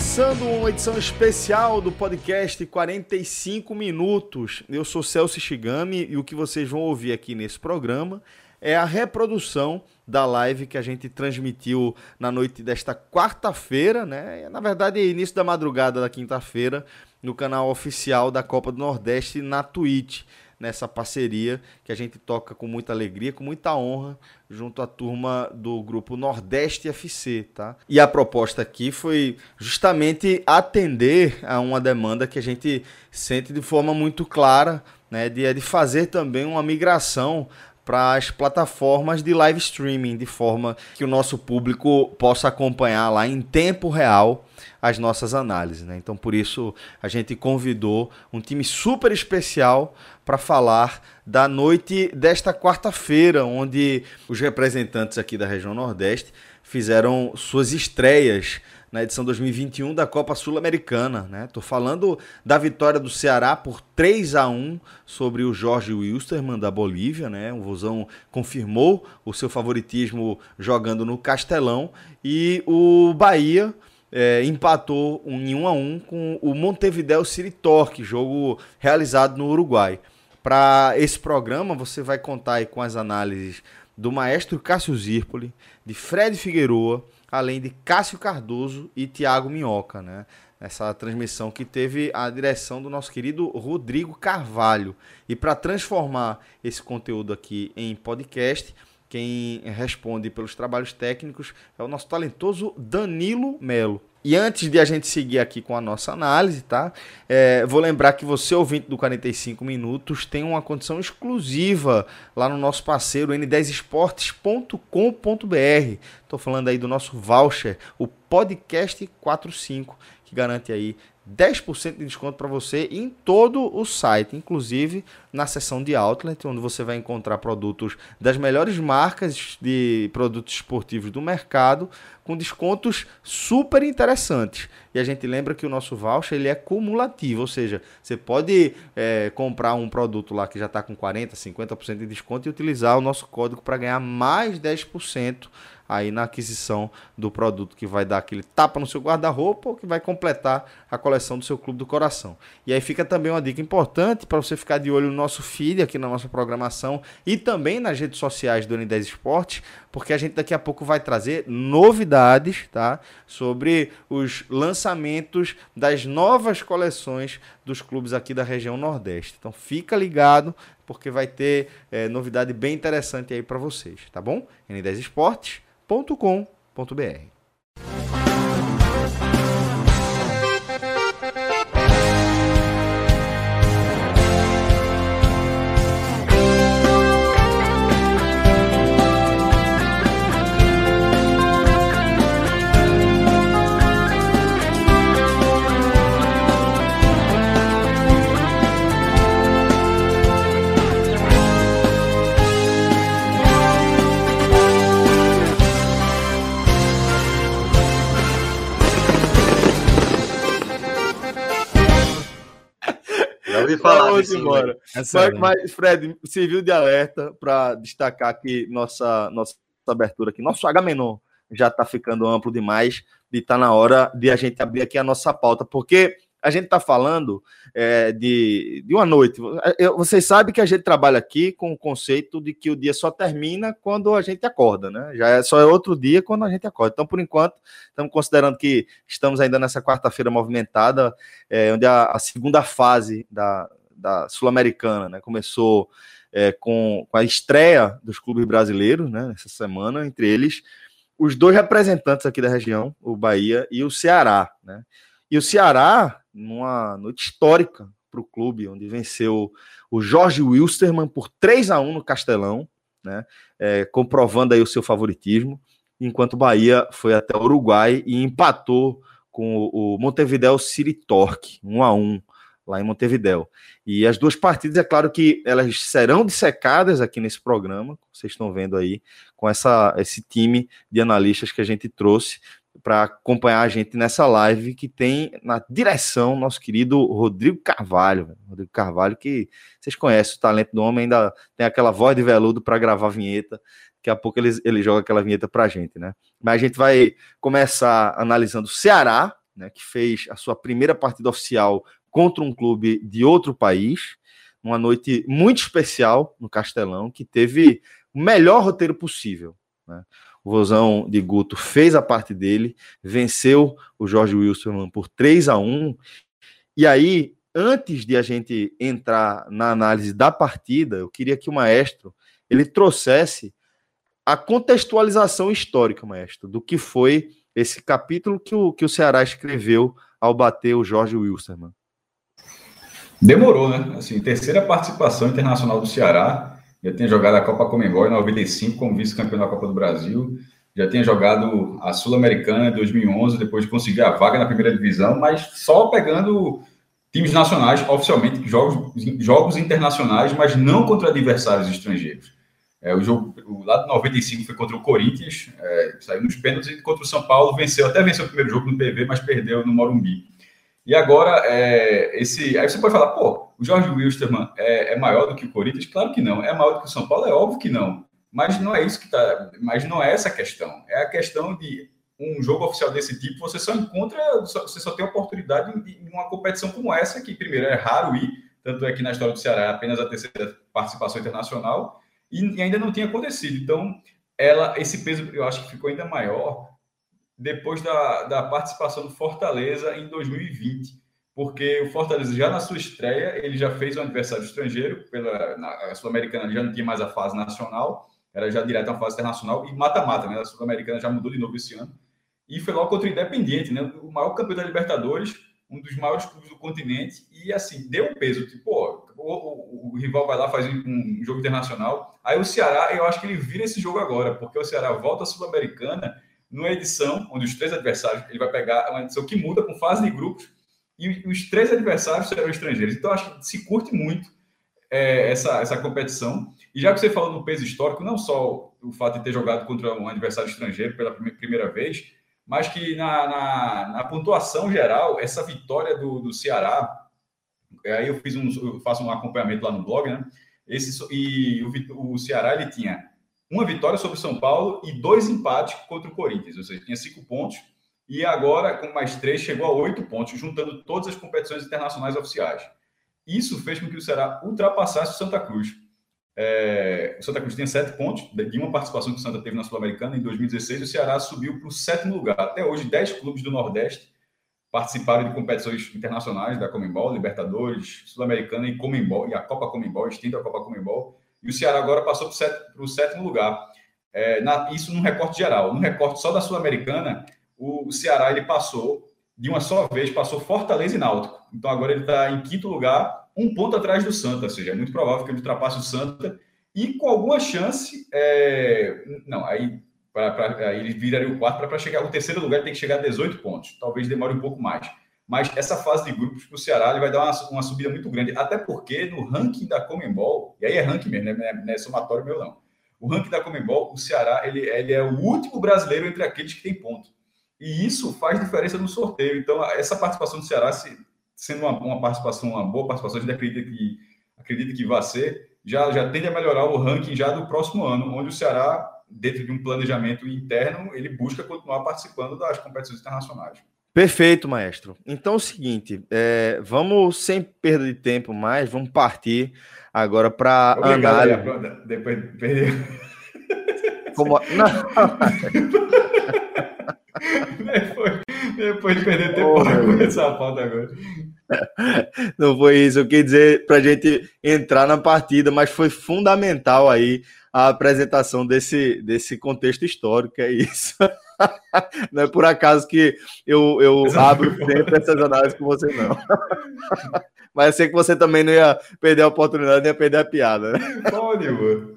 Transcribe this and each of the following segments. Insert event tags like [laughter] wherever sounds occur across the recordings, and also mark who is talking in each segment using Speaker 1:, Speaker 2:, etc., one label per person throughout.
Speaker 1: Começando uma edição especial do podcast 45 Minutos. Eu sou Celso Shigami e o que vocês vão ouvir aqui nesse programa é a reprodução da live que a gente transmitiu na noite desta quarta-feira, né? Na verdade, início da madrugada da quinta-feira, no canal oficial da Copa do Nordeste na Twitch nessa parceria que a gente toca com muita alegria, com muita honra, junto à turma do grupo Nordeste FC, tá? E a proposta aqui foi justamente atender a uma demanda que a gente sente de forma muito clara, né, de, de fazer também uma migração para as plataformas de live streaming, de forma que o nosso público possa acompanhar lá em tempo real as nossas análises. Né? Então, por isso, a gente convidou um time super especial para falar da noite desta quarta-feira, onde os representantes aqui da região Nordeste fizeram suas estreias na edição 2021 da Copa Sul-Americana, né? Falando da vitória do Ceará por 3 a 1 sobre o Jorge Wilstermann da Bolívia, né? O Vozão confirmou o seu favoritismo jogando no Castelão e o Bahia é, empatou um, em 1 a 1 com o Montevideo City Torque, jogo realizado no Uruguai. Para esse programa, você vai contar com as análises do maestro Cássio Zirpoli, de Fred Figueroa, além de Cássio Cardoso e Tiago Minhoca, né? Essa transmissão que teve a direção do nosso querido Rodrigo Carvalho. E para transformar esse conteúdo aqui em podcast, quem responde pelos trabalhos técnicos é o nosso talentoso Danilo Melo. E antes de a gente seguir aqui com a nossa análise, tá? É, vou lembrar que você, ouvinte do 45 Minutos, tem uma condição exclusiva lá no nosso parceiro n10esportes.com.br. Estou falando aí do nosso voucher, o Podcast 45, que garante aí 10% de desconto para você em todo o site, inclusive na seção de outlet, onde você vai encontrar produtos das melhores marcas de produtos esportivos do mercado, com descontos super interessantes. E a gente lembra que o nosso voucher ele é cumulativo, ou seja, você pode é, comprar um produto lá que já está com 40%, 50% de desconto e utilizar o nosso código para ganhar mais 10% aí na aquisição do produto que vai dar aquele tapa no seu guarda-roupa ou que vai completar a coleção do seu clube do coração. E aí fica também uma dica importante para você ficar de olho no nosso feed aqui na nossa programação e também nas redes sociais do N10 Esporte, porque a gente daqui a pouco vai trazer novidades, tá? Sobre os lançamentos das novas coleções dos clubes aqui da região Nordeste. Então fica ligado, porque vai ter é, novidade bem interessante aí para vocês, tá bom? N10 Vamos embora. É mas, mas, Fred, serviu de alerta para destacar que nossa, nossa abertura aqui, nosso H menor já está ficando amplo demais e está na hora de a gente abrir aqui a nossa pauta, porque a gente está falando é, de, de uma noite. Eu, vocês sabem que a gente trabalha aqui com o conceito de que o dia só termina quando a gente acorda, né? Já é só é outro dia quando a gente acorda. Então, por enquanto, estamos considerando que estamos ainda nessa quarta-feira movimentada, é, onde a, a, segunda fase da, da Sul-Americana né, começou é, com, com, a estreia dos clubes brasileiros, né, nessa semana, entre eles os dois representantes aqui da região, o Bahia e o Ceará, né? E o Ceará, numa noite histórica para o clube, onde venceu o Jorge Wilstermann por 3 a 1 no Castelão, né? É, comprovando aí o seu favoritismo, enquanto o Bahia foi até o Uruguai e empatou com o Montevideo City Torque, 1 a 1 lá em Montevideo. E as duas partidas, é claro que elas serão dissecadas aqui nesse programa, vocês estão vendo aí, com essa, esse time de analistas que a gente trouxe para acompanhar a gente nessa live que tem na direção nosso querido Rodrigo Carvalho. Rodrigo Carvalho, que vocês conhecem o talento do homem, ainda tem aquela voz de veludo para gravar vinheta. Daqui a pouco ele, ele joga aquela vinheta para a gente, né? Mas a gente vai começar analisando o Ceará, né, que fez a sua primeira partida oficial contra um clube de outro país, uma noite muito especial no Castelão, que teve o melhor roteiro possível. Né? O Vozão de Guto fez a parte dele, venceu o Jorge Wilson por 3 a 1 E aí, antes de a gente entrar na análise da partida, eu queria que o maestro ele trouxesse a contextualização histórica, maestro, do que foi esse capítulo que o, que o Ceará escreveu ao bater o Jorge Wilson.
Speaker 2: Demorou, né? Assim, terceira participação internacional do Ceará. Já tinha jogado a Copa Comembol em 95 como vice-campeão da Copa do Brasil. Já tinha jogado a Sul-Americana em 2011, depois de conseguir a vaga na primeira divisão, mas só pegando times nacionais, oficialmente, jogos, jogos internacionais, mas não contra adversários estrangeiros. É, o jogo o lado 95 foi contra o Corinthians, é, saiu nos pênaltis, e contra o São Paulo venceu, até venceu o primeiro jogo no PV, mas perdeu no Morumbi. E agora, é, esse, aí você pode falar, pô, o Jorge Wilstermann é, é, maior do que o Corinthians? Claro que não. É maior do que o São Paulo? É óbvio que não. Mas não é isso que tá. Mas não é essa a questão. É a questão de um jogo oficial desse tipo, você só encontra, você só tem oportunidade em uma competição como essa, que primeiro é raro ir, tanto é que na história do Ceará é apenas a terceira participação internacional, e, e ainda não tinha acontecido. Então, ela, esse peso eu acho que ficou ainda maior depois da, da participação do Fortaleza em 2020, porque o Fortaleza já na sua estreia, ele já fez um adversário estrangeiro, pela na, Sul-Americana já não tinha mais a fase nacional, era já direto a fase internacional, e mata-mata, né? A Sul-Americana já mudou de novo esse ano, e foi logo contra o Independiente, né? O maior campeão da Libertadores, um dos maiores clubes do continente, e assim, deu um peso, tipo, pô, o, o, o, rival vai lá, faz um, um jogo internacional, aí o Ceará, eu acho que ele vira esse jogo agora, porque o Ceará volta à Sul-Americana numa edição onde os três adversários, ele vai pegar uma edição que muda com fase de grupos e os três adversários serão estrangeiros. Então, acho que se curte muito é, essa, essa competição. E já que você falou do peso histórico, não só o fato de ter jogado contra um adversário estrangeiro pela primeira vez, mas que na, na, na pontuação geral, essa vitória do, do Ceará, aí eu fiz um, eu faço um acompanhamento lá no blog, né? Esse, e o, o Ceará ele tinha uma vitória sobre o São Paulo e dois empates contra o Corinthians. Ou seja, tinha cinco pontos e agora, com mais três, chegou a oito pontos, juntando todas as competições internacionais oficiais. Isso fez com que o Ceará ultrapassasse o Santa Cruz. É, o Santa Cruz tem sete pontos, de uma participação que o Santa teve na Sul-Americana em 2016, o Ceará subiu para o sétimo lugar. Até hoje, dez clubes do Nordeste participaram de competições internacionais da Comembol, Libertadores, Sul-Americana e Comembol, e a Copa Comembol, extinta a Copa Comembol e o Ceará agora passou para o sétimo lugar. É, na, isso num recorte geral. No recorte só da Sul-Americana, o, o, Ceará ele passou, de uma só vez, passou Fortaleza e Náutico. Então agora ele está em quinto lugar, um ponto atrás do Santa, ou seja, é muito provável que ele ultrapasse o Santa e com alguma chance, é, não, aí, pra, pra, aí ele viraria o quarto para chegar, o terceiro lugar tem que chegar a 18 pontos, talvez demore um pouco mais. Mas essa fase de grupos para o Ceará ele vai dar uma, uma, subida muito grande. Até porque no ranking da Comembol, e aí é ranking mesmo, né? não é somatório meu não. O ranking da Comembol, o Ceará ele, ele é o último brasileiro entre aqueles que tem ponto. E isso faz diferença no sorteio. Então, essa participação do Ceará, se, sendo uma, uma, participação, uma boa participação, a gente acredita que, acredita que vai ser, já, já tende a melhorar o ranking já do próximo ano, onde o Ceará, dentro de um planejamento interno, ele busca continuar participando das competições internacionais.
Speaker 1: Perfeito, maestro. Então é o seguinte, é, vamos sem perda de tempo mais, vamos partir agora para análise.
Speaker 2: Depois perdeu.
Speaker 1: Como...
Speaker 2: Foi, [laughs] Depois de perder tempo, oh, para começar a pauta agora.
Speaker 1: Não foi isso, eu quis dizer para a gente entrar na partida, mas foi fundamental aí a apresentação desse, desse contexto histórico, é isso. [laughs] Não é por acaso que eu, eu abro sempre essas análises com você, não. [laughs] Mas eu sei que você também não ia perder a oportunidade, nem ia perder a piada. Né? Pode, mano.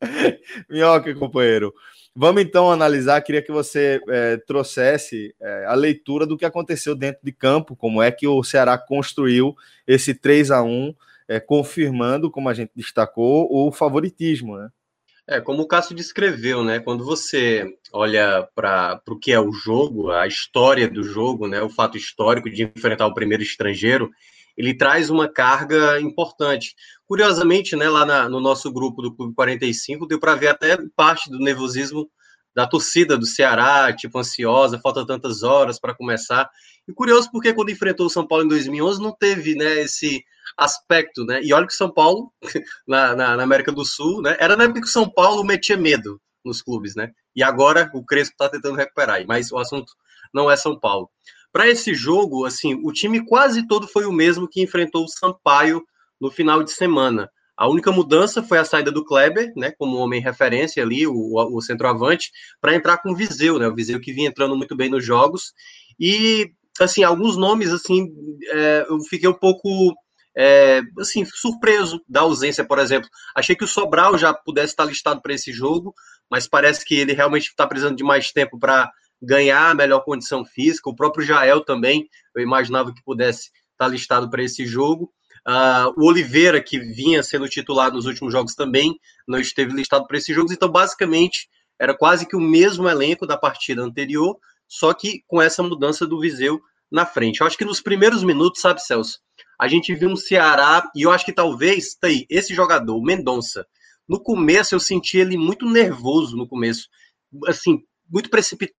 Speaker 1: [laughs] Minhoca, companheiro. Vamos então analisar. Queria que você é, trouxesse é, a leitura do que aconteceu dentro de campo, como é que o Ceará construiu esse 3 a 1 é, confirmando, como a gente destacou, o favoritismo, né?
Speaker 3: É, como o Cássio descreveu, né? Quando você olha para o que é o jogo, a história do jogo, né? O fato histórico de enfrentar o primeiro estrangeiro, ele traz uma carga importante. Curiosamente, né, lá na, no nosso grupo do Clube 45, deu para ver até parte do nervosismo da torcida do Ceará, tipo, ansiosa, falta tantas horas para começar. E curioso porque quando enfrentou o São Paulo em 2011 não teve, né, esse aspecto, né? E olha que o São Paulo, [laughs] na, na, na, América do Sul, né, era na época que o São Paulo metia medo nos clubes, né? E agora o Crespo está tentando recuperar, mas o assunto não é São Paulo. Para esse jogo, assim, o time quase todo foi o mesmo que enfrentou o Sampaio no final de semana. A única mudança foi a saída do Kleber, né, como homem referência ali, o, o centroavante, para entrar com o Viseu, né, o Viseu que vinha entrando muito bem nos jogos. E, assim, alguns nomes, assim, é, eu fiquei um pouco, é, assim, surpreso da ausência, por exemplo. Achei que o Sobral já pudesse estar listado para esse jogo, mas parece que ele realmente está precisando de mais tempo para ganhar a melhor condição física. O próprio Jael também, eu imaginava que pudesse estar listado para esse jogo. Uh, o Oliveira, que vinha sendo titular nos últimos jogos, também não esteve listado para esses jogos. Então, basicamente, era quase que o mesmo elenco da partida anterior, só que com essa mudança do Viseu na frente. Eu acho que nos primeiros minutos, sabe, Celso, a gente viu um Ceará, e eu acho que talvez, tá aí, esse jogador, o Mendonça, no começo eu senti ele muito nervoso no começo, assim, muito precipitado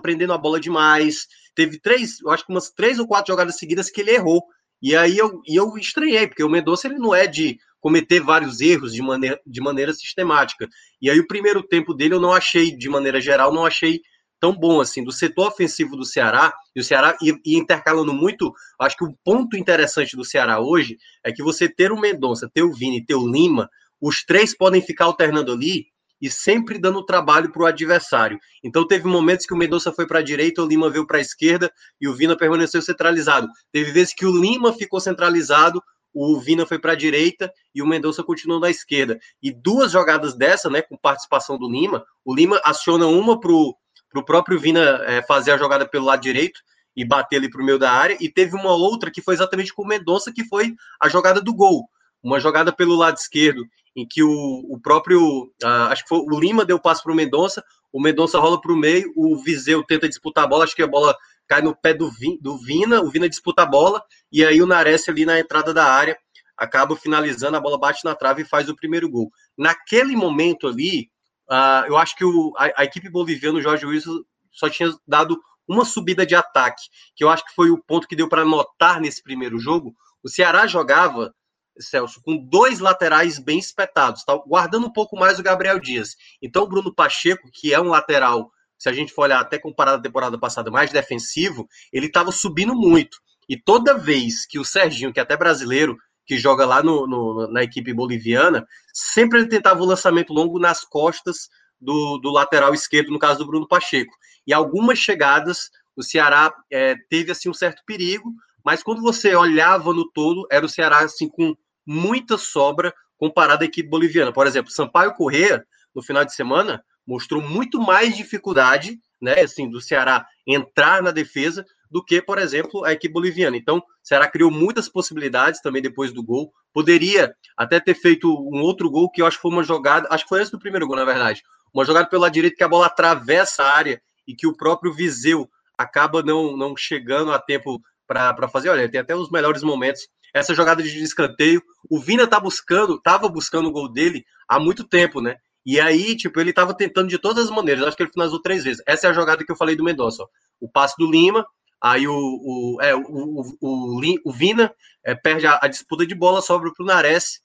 Speaker 3: prendendo a bola demais. Teve três, eu acho que umas três ou quatro jogadas seguidas que ele errou. E aí eu, e eu estranhei, porque o Mendonça ele não é de cometer vários erros de maneira, de maneira sistemática. E aí o primeiro tempo dele eu não achei, de maneira geral, não achei tão bom assim. Do setor ofensivo do Ceará, e o Ceará e, intercalando muito, acho que o ponto interessante do Ceará hoje é que você ter o Mendonça, ter o Vini, ter o Lima, os três podem ficar alternando ali e sempre dando trabalho para o adversário. Então teve momentos que o Mendonça foi para a direita, o Lima veio para a esquerda e o Vina permaneceu centralizado. Teve vezes que o Lima ficou centralizado, o Vina foi para a direita e o Mendonça continuou na esquerda. E duas jogadas dessa, né, com participação do Lima, o Lima aciona uma para o próprio Vina é, fazer a jogada pelo lado direito e bater ali para o meio da área, e teve uma outra que foi exatamente com o Mendonça, que foi a jogada do gol. Uma jogada pelo lado esquerdo em que o, o próprio, uh, acho que foi o Lima deu passo para o Mendonça, o Mendonça rola para o meio, o Viseu tenta disputar a bola, acho que a bola cai no pé do, do Vina, o Vina disputa a bola, e aí o Nares ali na entrada da área acaba finalizando, a bola bate na trave e faz o primeiro gol. Naquele momento ali, uh, eu acho que o, a, a, equipe boliviana, o Jorge Wilson, só tinha dado uma subida de ataque, que eu acho que foi o ponto que deu para notar nesse primeiro jogo. O Ceará jogava Celso, com dois laterais bem espetados, tá? guardando um pouco mais o Gabriel Dias. Então, o Bruno Pacheco, que é um lateral, se a gente for olhar até comparado à temporada passada, mais defensivo, ele estava subindo muito. E toda vez que o Serginho, que é até brasileiro, que joga lá no, no, na equipe boliviana, sempre ele tentava o lançamento longo nas costas do, do lateral esquerdo, no caso do Bruno Pacheco. E algumas chegadas, o Ceará é, teve assim um certo perigo, mas quando você olhava no todo, era o Ceará assim com muita sobra comparado à equipe boliviana. Por exemplo, Sampaio Corrêa, no final de semana, mostrou muito mais dificuldade, né, assim, do Ceará entrar na defesa do que, por exemplo, a equipe boliviana. Então, o Ceará criou muitas possibilidades também depois do gol. Poderia até ter feito um outro gol que eu acho que foi uma jogada, acho que foi antes do primeiro gol, na verdade. Uma jogada pela direita que a bola atravessa a área e que o próprio Viseu acaba não, não chegando a tempo para fazer. Olha, tem até os melhores momentos essa jogada de escanteio. O Vina tá buscando, tava buscando o gol dele há muito tempo, né? E aí, tipo, ele tava tentando de todas as maneiras. Acho que ele finalizou três vezes. Essa é a jogada que eu falei do Mendonça. O passe do Lima, aí o, o, é, o, o, o, o Vina é, perde a, a, disputa de bola, sobra pro Nares,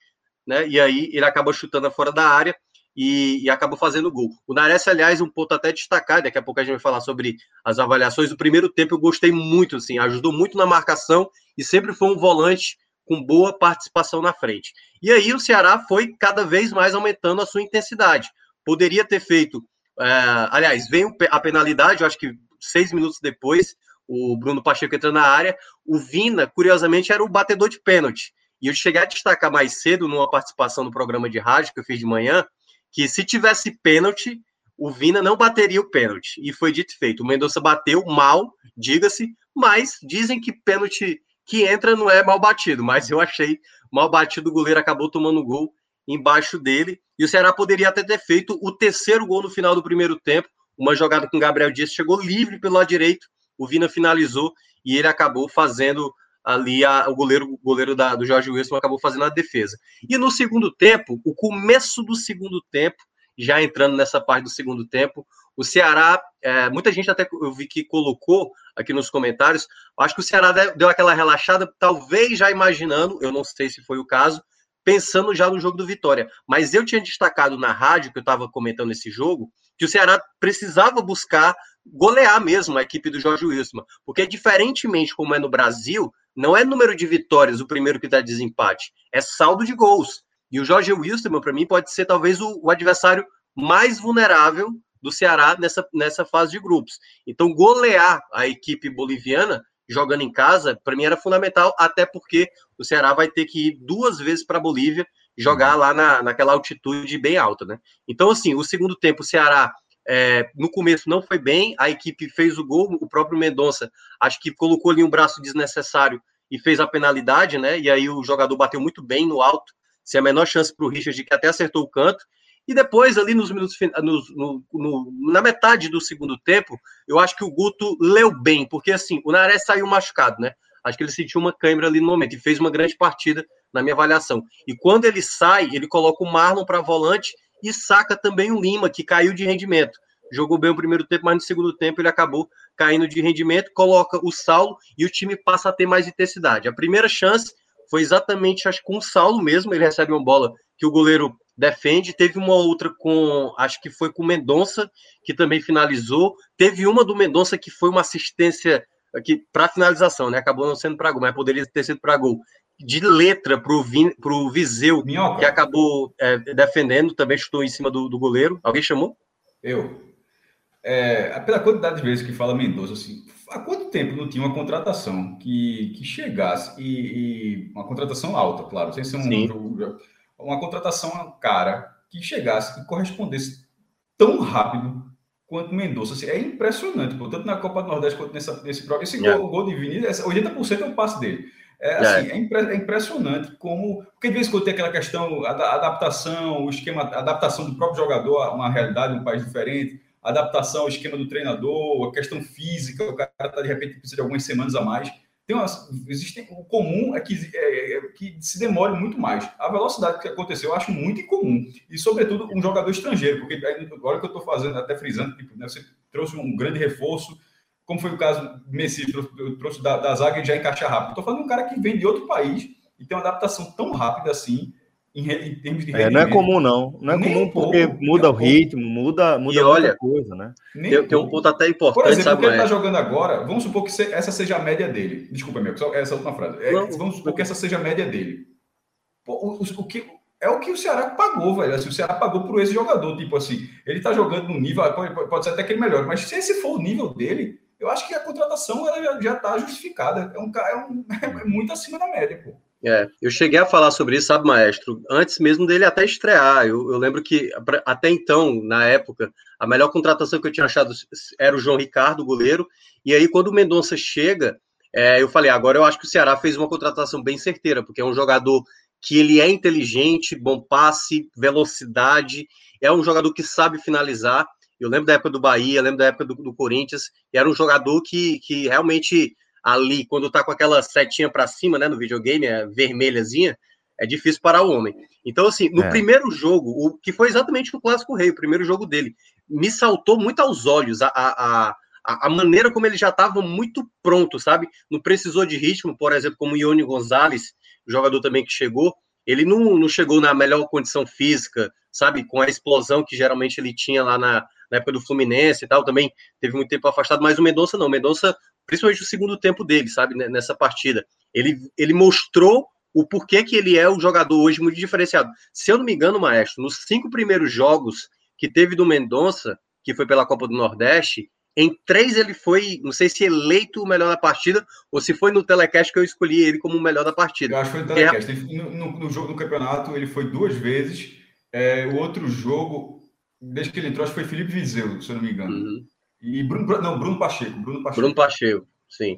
Speaker 3: né? E aí ele acaba chutando fora da área. E, e, acabou fazendo gol. O Nares, aliás, um ponto até destacado, daqui a pouco a gente vai falar sobre as avaliações. O primeiro tempo eu gostei muito, assim, ajudou muito na marcação e sempre foi um volante com boa participação na frente. E aí o Ceará foi cada vez mais aumentando a sua intensidade. Poderia ter feito, é, aliás, veio a penalidade, eu acho que seis minutos depois, o Bruno Pacheco entrando na área, o Vina, curiosamente, era o batedor de pênalti. E eu cheguei a destacar mais cedo, numa participação no programa de rádio que eu fiz de manhã, que se tivesse pênalti, o Vina não bateria o pênalti. E foi dito e feito. O Mendonça bateu mal, diga-se, mas dizem que pênalti que entra não é mal batido. Mas eu achei mal batido, o goleiro acabou tomando gol embaixo dele. E o Ceará poderia até ter feito o terceiro gol no final do primeiro tempo. Uma jogada com o Gabriel Dias chegou livre pelo lado direito. O Vina finalizou e ele acabou fazendo ali a, o goleiro, o goleiro da, do Jorge Wilson acabou fazendo a defesa. E no segundo tempo, o começo do segundo tempo, já entrando nessa parte do segundo tempo, o Ceará, é, muita gente até eu vi que colocou aqui nos comentários, acho que o Ceará deu aquela relaxada, talvez já imaginando, eu não sei se foi o caso, pensando já no jogo do Vitória. Mas eu tinha destacado na rádio, que eu estava comentando esse jogo, que o Ceará precisava buscar golear mesmo a equipe do Jorge Wilson. Porque, diferentemente como é no Brasil, não é número de vitórias o primeiro que dá desempate, é saldo de gols. E o Jorge Wilson, para mim, pode ser talvez o, o, adversário mais vulnerável do Ceará nessa, nessa fase de grupos. Então, golear a equipe boliviana jogando em casa, para mim era fundamental, até porque o Ceará vai ter que ir duas vezes para a Bolívia jogar lá na, naquela altitude bem alta, né? Então, assim, o segundo tempo, o Ceará é, no começo não foi bem, a equipe fez o gol, o próprio Mendonça acho que colocou ali um braço desnecessário e fez a penalidade, né? E aí o jogador bateu muito bem no alto, sem a menor chance para o Richard, que até acertou o canto. E depois, ali nos minutos no, no, no, na metade do segundo tempo, eu acho que o Guto leu bem, porque assim, o Nares saiu machucado, né? Acho que ele sentiu uma câimbra ali no momento e fez uma grande partida na minha avaliação. E quando ele sai, ele coloca o Marlon para volante e saca também o Lima, que caiu de rendimento. Jogou bem o primeiro tempo, mas no segundo tempo ele acabou caindo de rendimento, coloca o Saulo e o time passa a ter mais intensidade. A primeira chance foi exatamente, acho com o Saulo mesmo, ele recebe uma bola que o goleiro defende, teve uma outra com, acho que foi com o Mendonça, que também finalizou, teve uma do Mendonça que foi uma assistência para finalização, né? Acabou não sendo para gol, mas poderia ter sido para gol de letra para o Viseu, Minhoca. que acabou é, defendendo, também chutou em cima do, do goleiro. Alguém chamou?
Speaker 2: Eu. É, pela quantidade de vezes que fala Mendonça, assim, há quanto tempo não tinha uma contratação que, que chegasse e, e uma contratação alta, claro, sem ser um jogo, uma contratação cara que chegasse e correspondesse tão rápido quanto Mendonça. Assim, é impressionante, pô, tanto na Copa do Nordeste quanto nessa, nesse programa. Esse é. gol, gol de Vinícius, 80% é o passe dele. É, assim, é. impre, é, impressionante como. Porque de vez em quando tem aquela questão, a adaptação, o esquema, adaptação do próprio jogador a uma realidade, um país diferente, a adaptação ao esquema do treinador, a questão física, o cara tá, de repente precisa de algumas semanas a mais. Tem umas, existem, o comum é que, é, é, que se demore muito mais. A velocidade que aconteceu eu acho muito incomum. E, sobretudo, um jogador estrangeiro, porque agora que eu estou fazendo, até frisando, tipo, né, você trouxe um grande reforço como foi o caso do Messi, trouxe, trouxe da, da zaga e já encaixa rápido. Estou falando de um cara que vem de outro país e tem uma adaptação tão rápida assim, em, em termos de
Speaker 1: é, Não é comum, não. Não é Nem comum porque pouco, muda o ritmo, muda, muda e
Speaker 3: olha, coisa, né?
Speaker 1: Tem, tem, um ponto até importante,
Speaker 2: Por exemplo, sabe, o que ele está jogando agora, vamos supor que essa seja a média dele. Desculpa, meu, só essa última frase. É, vamos supor que essa seja a média dele. Pô, o, o, o, que, é o que o Ceará pagou, velho. Assim, o Ceará pagou por esse jogador. Tipo assim, ele está jogando no nível, pode, pode ser até que ele melhore, mas se esse for o nível dele, eu acho que a contratação ela já está justificada. É, um, é, um, [laughs] é muito acima da média, pô.
Speaker 3: É, eu cheguei a falar sobre isso, sabe, maestro? Antes mesmo dele até estrear. Eu, eu, lembro que até então, na época, a melhor contratação que eu tinha achado era o João Ricardo, goleiro. E aí, quando o Mendonça chega, é, eu falei, agora eu acho que o Ceará fez uma contratação bem certeira, porque é um jogador que ele é inteligente, bom passe, velocidade, é um jogador que sabe finalizar. Eu lembro da época do Bahia, lembro da época do, do Corinthians, e era um jogador que, que realmente ali, quando tá com aquela setinha para cima, né, no videogame, é vermelhazinha, é difícil parar o homem. Então, assim, no é. primeiro jogo, o que foi exatamente o Clássico Rei, o primeiro jogo dele, me saltou muito aos olhos a, a, a, a maneira como ele já estava muito pronto, sabe? Não precisou de ritmo, por exemplo, como o Ione Gonzalez, jogador também que chegou, Ele não, não chegou na melhor condição física, sabe? Com a explosão que geralmente ele tinha lá na, na época do Fluminense e tal, também teve muito tempo afastado, mas o Mendonça não. O Mendonça, principalmente o segundo tempo dele, sabe? Nessa partida. Ele, ele mostrou o porquê que ele é o jogador hoje muito diferenciado. Se eu não me engano, Maestro, nos cinco primeiros jogos que teve do Mendonça, que foi pela Copa do Nordeste, em três ele foi, não sei se eleito o melhor da partida ou se foi no telecast que eu escolhi ele como o melhor da partida.
Speaker 2: Eu acho que foi no telecast. É... No, no, no, jogo do campeonato ele foi duas vezes. É, o outro jogo, desde que ele entrou, acho que foi Felipe Vizeu, se eu não me engano. Uhum. E Bruno, não, Bruno Pacheco, Bruno Pacheco.
Speaker 3: Bruno Pacheco, sim.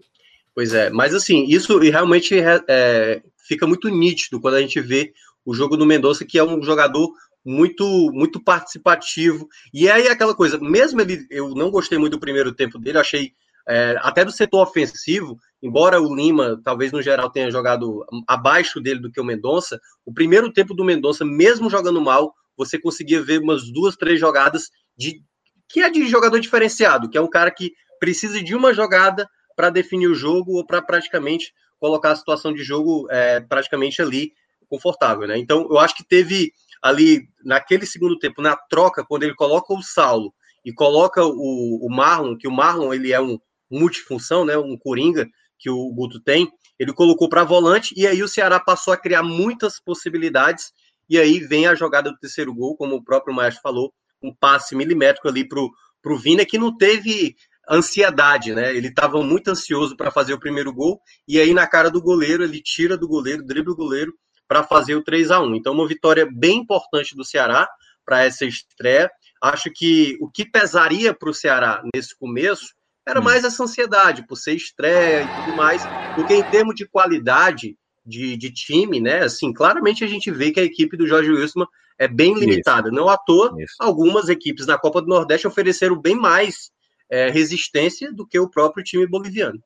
Speaker 3: Pois é, mas assim, isso realmente é, fica muito nítido quando a gente vê o jogo do Mendonça, que é um jogador muito muito participativo. E aí aquela coisa, mesmo ele, eu não gostei muito do primeiro tempo dele, achei é, até do setor ofensivo, embora o Lima, talvez no geral, tenha jogado abaixo dele do que o Mendonça, o primeiro tempo do Mendonça, mesmo jogando mal, você conseguia ver umas duas, três jogadas de que é de jogador diferenciado, que é um cara que precisa de uma jogada para definir o jogo ou para praticamente colocar a situação de jogo é, praticamente ali confortável, né? Então, eu acho que teve ali naquele segundo tempo, na troca, quando ele coloca o Saulo e coloca o, o Marlon, que o Marlon ele é um multifunção, né, um coringa que o Guto tem, ele colocou para volante e aí o Ceará passou a criar muitas possibilidades e aí vem a jogada do terceiro gol, como o próprio Maestro falou, um passe milimétrico ali para o Vina que não teve ansiedade, né? Ele estava muito ansioso para fazer o primeiro gol e aí na cara do goleiro ele tira do goleiro, dribla o goleiro para fazer o 3 a 1 Então, uma vitória bem importante do Ceará para essa estreia. Acho que o que pesaria para o Ceará nesse começo era hum. mais essa ansiedade por ser estreia e tudo mais, porque em termos de qualidade de, de time, né? Assim, claramente a gente vê que a equipe do Jorge Wilson é bem limitada. Isso. Não à toa, Isso. algumas equipes na Copa do Nordeste ofereceram bem mais é, resistência do que o próprio time boliviano.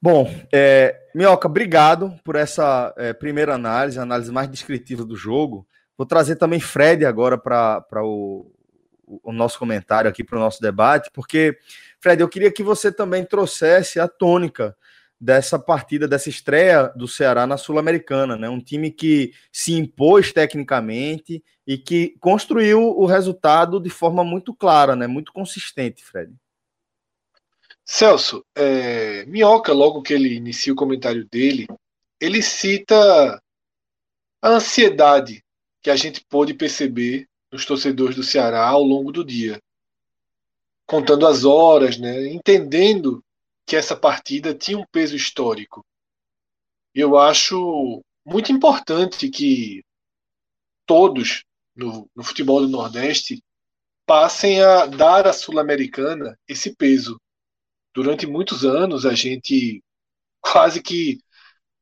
Speaker 1: Bom, é, Minhoca, obrigado por essa é, primeira análise, análise mais descritiva do jogo. Vou trazer também Fred agora para o, o nosso comentário aqui, para o nosso debate, porque, Fred, eu queria que você também trouxesse a tônica dessa partida, dessa estreia do Ceará na Sul-Americana, né? Um time que se impôs tecnicamente e que construiu o resultado de forma muito clara, né? Muito consistente, Fred.
Speaker 4: Celso, é, Minhoca, logo que ele inicia o comentário dele, ele cita a ansiedade que a gente pôde perceber nos torcedores do Ceará ao longo do dia, contando as horas, né, entendendo que essa partida tinha um peso histórico. Eu acho muito importante que todos no, no futebol do Nordeste passem a dar à Sul-Americana esse peso durante muitos anos a gente quase que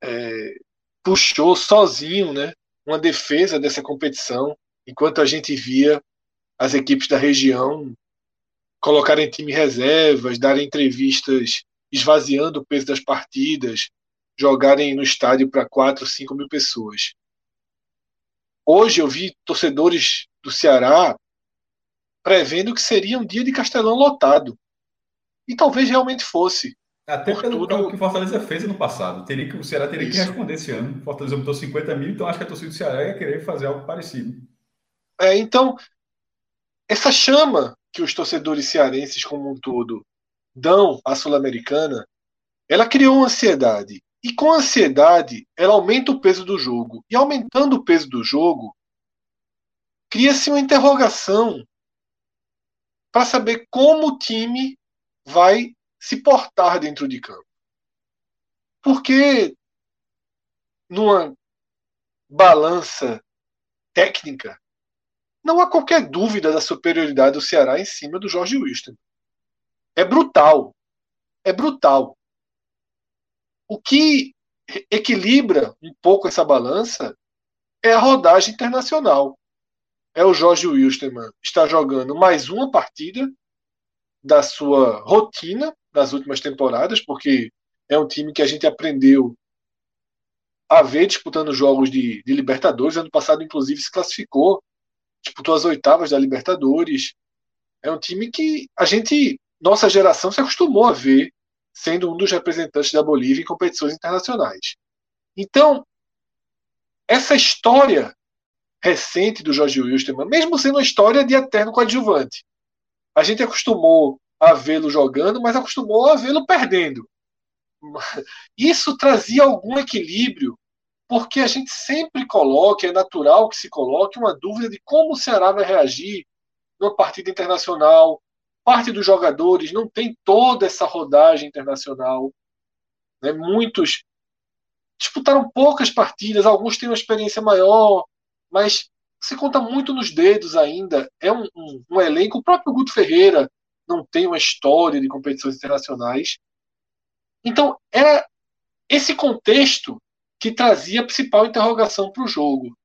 Speaker 4: é, puxou sozinho né, uma defesa dessa competição, enquanto a gente via as equipes da região colocarem time reservas, darem entrevistas esvaziando o peso das partidas, jogarem no estádio para 4, 5 mil pessoas. Hoje eu vi torcedores do Ceará prevendo que seria um dia de Castelão lotado. E talvez realmente fosse.
Speaker 2: Até pelo tudo... que o Fortaleza fez ano passado. Teria que, o Ceará teria Isso. que responder esse ano. O Fortaleza botou 50 mil, então acho que a torcida do Ceará ia querer fazer algo parecido.
Speaker 4: É, então, essa chama que os torcedores cearenses como um todo dão à Sul-Americana, ela criou ansiedade. E com ansiedade, ela aumenta o peso do jogo. E aumentando o peso do jogo, cria-se uma interrogação para saber como o time vai se portar dentro de campo. Porque numa balança técnica, não há qualquer dúvida da superioridade do Ceará em cima do Jorge Wilson. É brutal. É brutal. O que equilibra um pouco essa balança é a rodagem internacional. É o Jorge Wilstermann está jogando mais uma partida da sua rotina das últimas temporadas, porque é um time que a gente aprendeu a ver disputando jogos de, de Libertadores. Ano passado, inclusive, se classificou, disputou as oitavas da Libertadores. É um time que a gente, nossa geração, se acostumou a ver sendo um dos representantes da Bolívia em competições internacionais. Então, essa história recente do Jorge Wilstermann, mesmo sendo uma história de eterno coadjuvante. A gente acostumou a vê-lo jogando, mas acostumou a vê-lo perdendo. Isso trazia algum equilíbrio, porque a gente sempre coloca, é natural que se coloque uma dúvida de como o Ceará vai reagir numa partida internacional. Parte dos jogadores não tem toda essa rodagem internacional. Né? Muitos disputaram poucas partidas, alguns têm uma experiência maior, mas se conta muito nos dedos ainda. É um, um, um elenco. O próprio Guto Ferreira não tem uma história de competições internacionais. Então, era esse contexto que trazia a principal interrogação para o jogo.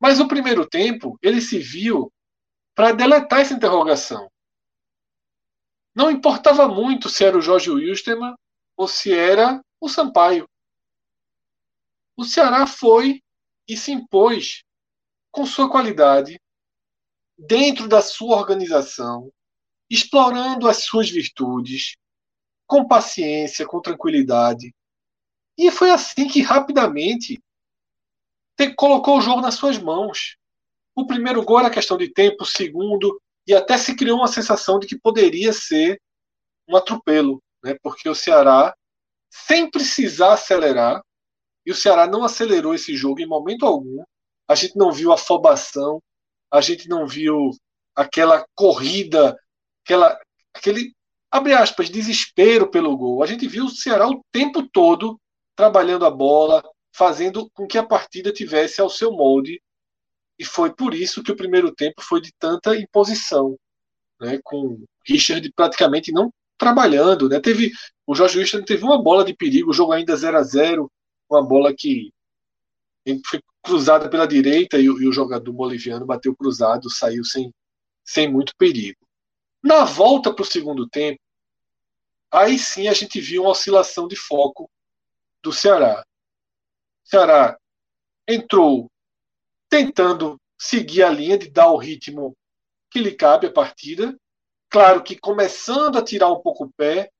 Speaker 4: Mas o primeiro tempo, ele se viu para deletar essa interrogação. Não importava muito se era o Jorge Wilstermann ou se era o Sampaio. O Ceará foi e se impôs com sua qualidade, dentro da sua organização, explorando as suas virtudes, com paciência, com tranquilidade. E foi assim que rapidamente te, colocou o jogo nas suas mãos. O primeiro gol era questão de tempo, o segundo, e até se criou uma sensação de que poderia ser um atropelo, né? porque o Ceará, sem precisar acelerar, e o Ceará não acelerou esse jogo em momento algum, a gente não viu afobação, a gente não viu aquela corrida, aquela, aquele, abre aspas, desespero pelo gol. A gente viu o Ceará o tempo todo trabalhando a bola, fazendo com que a partida tivesse ao seu molde. E foi por isso que o primeiro tempo foi de tanta imposição, né, com Richard praticamente não trabalhando. Né? Teve, o Jorge Wilson teve uma bola de perigo, o jogo ainda 0 a 0 uma bola que foi cruzada pela direita e, e o jogador boliviano bateu cruzado, saiu sem, sem muito perigo. Na volta para o segundo tempo, aí sim a gente viu uma oscilação de foco do Ceará. O Ceará entrou tentando seguir a linha de dar o ritmo que lhe cabe à partida. Claro que começando a tirar um pouco o pé,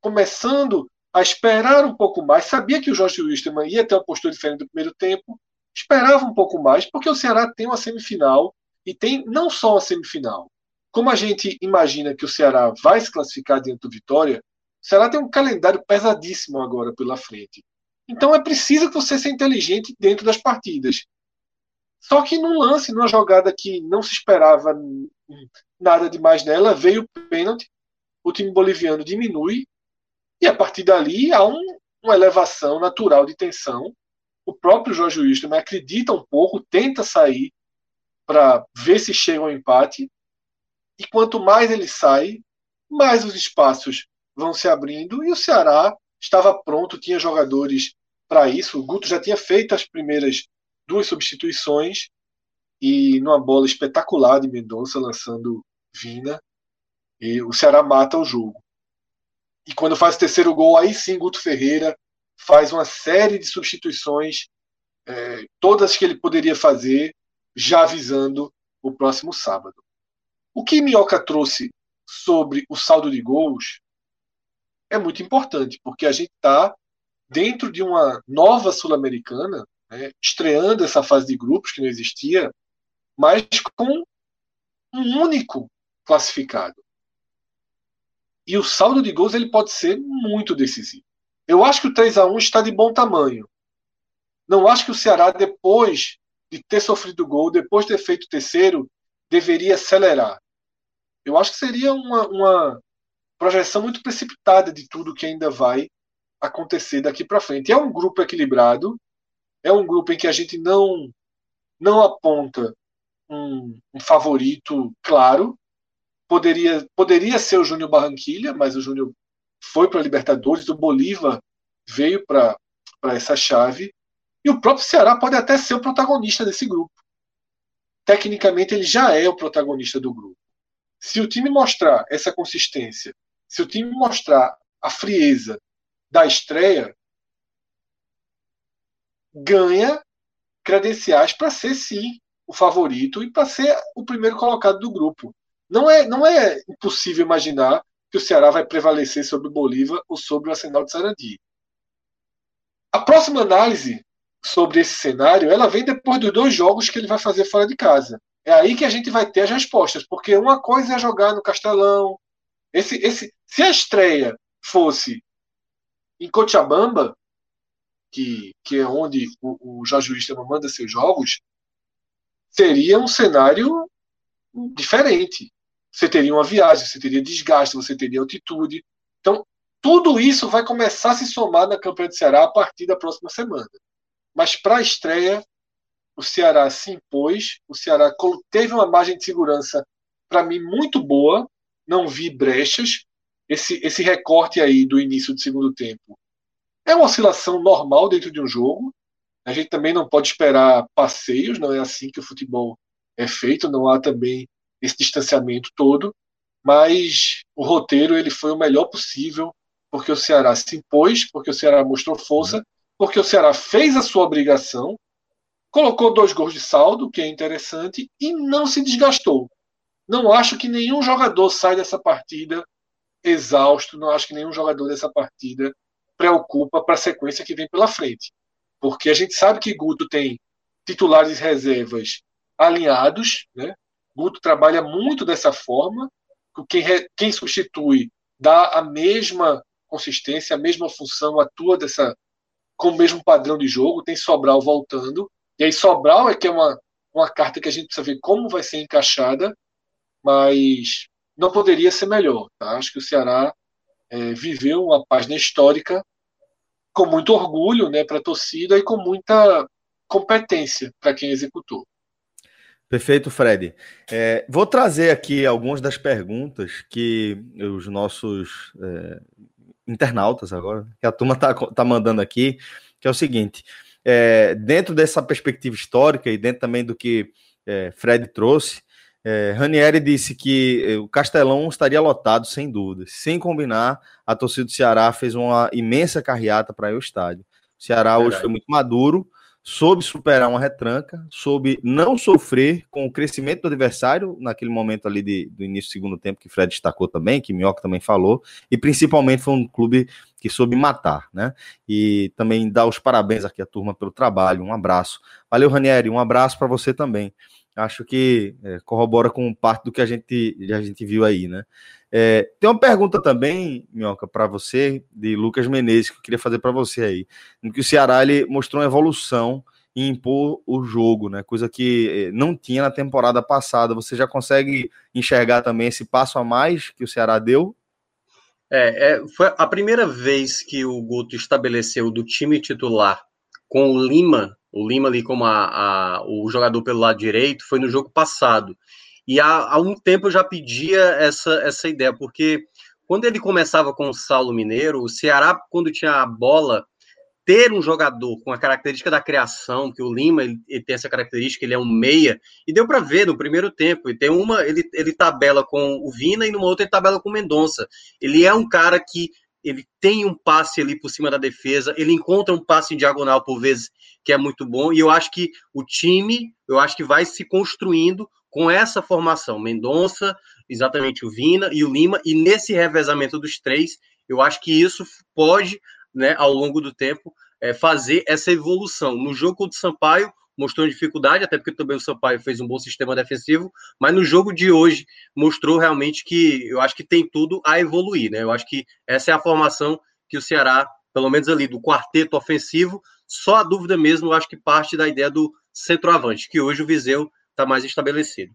Speaker 4: começando a esperar um pouco mais. Sabia que o Jorge Wilstermann ia ter uma postura diferente do primeiro tempo, esperava um pouco mais, porque o Ceará tem uma semifinal e tem não só uma semifinal. Como a gente imagina que o Ceará vai se classificar dentro do Vitória, o Ceará tem um calendário pesadíssimo agora pela frente. Então é preciso que você seja inteligente dentro das partidas. Só que num lance, numa jogada que não se esperava nada demais nela, veio o pênalti, o time boliviano diminui, e a partir dali há um, uma elevação natural de tensão o próprio Jorge Wilson acredita um pouco, tenta sair para ver se chega ao empate. E quanto mais ele sai, mais os espaços vão se abrindo. E o Ceará estava pronto, tinha jogadores para isso. O Guto já tinha feito as primeiras duas substituições e numa bola espetacular de Mendonça lançando Vina. E o Ceará mata o jogo. E quando faz o terceiro gol, aí sim Guto Ferreira faz uma série de substituições, é, todas que ele poderia fazer, já avisando o próximo sábado. O que Minhoca trouxe sobre o saldo de gols é muito importante, porque a gente está dentro de uma nova Sul-Americana, né, estreando essa fase de grupos que não existia, mas com um único classificado. E o saldo de gols ele pode ser muito decisivo. Eu acho que o 3 a 1 está de bom tamanho. Não acho que o Ceará, depois de ter sofrido gol, depois de ter feito o terceiro, deveria acelerar. Eu acho que seria uma, uma projeção muito precipitada de tudo que ainda vai acontecer daqui para frente. É um grupo equilibrado, é um grupo em que a gente não não aponta um, um favorito claro. Poderia, poderia ser o Júnior Barranquilha, mas o Júnior foi para a Libertadores, o Bolívar veio para essa chave, e o próprio Ceará pode até ser o protagonista desse grupo. Tecnicamente, ele já é o protagonista do grupo. Se o time mostrar essa consistência, se o time mostrar a frieza da estreia, ganha credenciais para ser sim o favorito e para ser o primeiro colocado do grupo. Não é, não é impossível imaginar que o Ceará vai prevalecer sobre o Bolívar ou sobre o Arsenal de Sarandi. A próxima análise sobre esse cenário, ela vem depois dos dois jogos que ele vai fazer fora de casa. É aí que a gente vai ter as respostas, porque uma coisa é jogar no Castelão. Esse, esse, se a estreia fosse em Cochabamba, que, que é onde o, o Jorge Wilstermann manda seus jogos, seria um cenário diferente. Você teria uma viagem, você teria desgaste, você teria altitude. Então, tudo isso vai começar a se somar na campanha do Ceará a partir da próxima semana. Mas para a estreia, o Ceará se impôs, o Ceará teve uma margem de segurança, para mim, muito boa, não vi brechas. Esse, esse recorte aí do início do segundo tempo é uma oscilação normal dentro de um jogo. A gente também não pode esperar passeios, não é assim que o futebol é feito, não há também esse distanciamento todo, mas o roteiro ele foi o melhor possível, porque o Ceará se impôs, porque o Ceará mostrou força, porque o Ceará fez a sua obrigação, colocou dois gols de saldo, que é interessante, e não se desgastou. Não acho que nenhum jogador sai dessa partida exausto, não acho que nenhum jogador dessa partida preocupa para a sequência que vem pela frente. Porque a gente sabe que Guto tem titulares reservas alinhados, né? Guto trabalha muito dessa forma, quem, quem substitui dá a mesma consistência, a mesma função, atua dessa com o mesmo padrão de jogo, tem Sobral voltando, e aí Sobral é que é uma, uma carta que a gente precisa ver como vai ser encaixada, mas não poderia ser melhor. Tá? Acho que o Ceará é, viveu uma página histórica com muito orgulho né, para a torcida e com muita competência para quem executou.
Speaker 1: Perfeito, Fred. É, vou trazer aqui algumas das perguntas que os nossos é, internautas agora, que a turma está tá mandando aqui, que é o seguinte: é, dentro dessa perspectiva histórica e dentro também do que é, Fred trouxe, é, Ranieri disse que é, o Castelão estaria lotado, sem dúvida. Sem combinar, a torcida do Ceará fez uma imensa carreata para ir ao estádio. O Ceará hoje foi muito maduro, soube superar uma retranca, soube não sofrer com o crescimento do adversário naquele momento ali de, do início do segundo tempo que Fred destacou também, que Minhoca também falou, e principalmente foi um clube que soube matar, né? E também dar os parabéns aqui à turma pelo trabalho, um abraço. Valeu, Ranieri, um abraço para você também. Acho que é, corrobora com parte do que a gente, a gente viu aí, né? É, tem uma pergunta também, Minhoca, para você, de Lucas Menezes, que eu queria fazer para você aí. Que o Ceará ele mostrou uma evolução em impor o jogo, né? Coisa que é, não tinha na temporada passada. Você já consegue enxergar também esse passo a mais que o Ceará deu?
Speaker 3: É, é foi a primeira vez que o Guto estabeleceu do time titular com o Lima, o Lima ali como a, a, o jogador pelo lado direito, foi no jogo passado. E há, há um tempo eu já pedia essa, essa ideia, porque quando ele começava com o Saulo Mineiro, o Ceará, quando tinha a bola, ter um jogador com a característica da criação, que o Lima ele, ele tem essa característica, ele é um meia, e deu para ver no primeiro tempo. E tem uma, ele, ele tabela com o Vina e numa outra ele tabela com o Mendonça. Ele é um cara que ele tem um passe ali por cima da defesa, ele encontra um passe em diagonal por vezes que é muito bom, e eu acho que o time, eu acho que vai se construindo com essa formação, Mendonça, exatamente o Vina e o Lima, e nesse revezamento dos três, eu acho que isso pode, né, ao longo do tempo, é, fazer essa evolução. No jogo do Sampaio, mostrou dificuldade, até porque também o Sampaio fez um bom sistema defensivo, mas no jogo de hoje mostrou realmente que eu acho que tem tudo a evoluir, né? Eu acho que essa é a formação que o Ceará, pelo menos ali do quarteto ofensivo, só a dúvida mesmo, eu acho que parte da ideia do centroavante, que hoje o Viseu está mais estabelecido.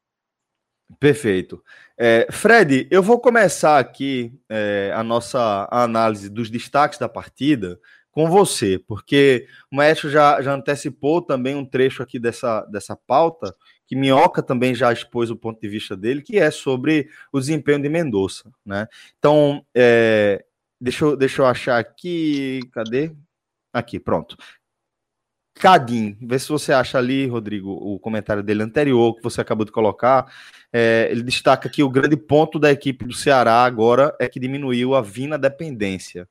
Speaker 1: Perfeito. É, Fred, eu vou começar aqui é, a nossa análise dos destaques da partida com você, porque o Maestro já, já antecipou também um trecho aqui dessa, dessa pauta, que Minhoca também já expôs o ponto de vista dele, que é sobre o desempenho de Mendonça. Né? Então, é, deixa, eu, deixa eu achar aqui. Cadê? Aqui, pronto. Cadim, vê se você acha ali, Rodrigo, o comentário dele anterior que você acabou de colocar. É, ele destaca que o grande ponto da equipe do Ceará agora é que diminuiu a vina dependência.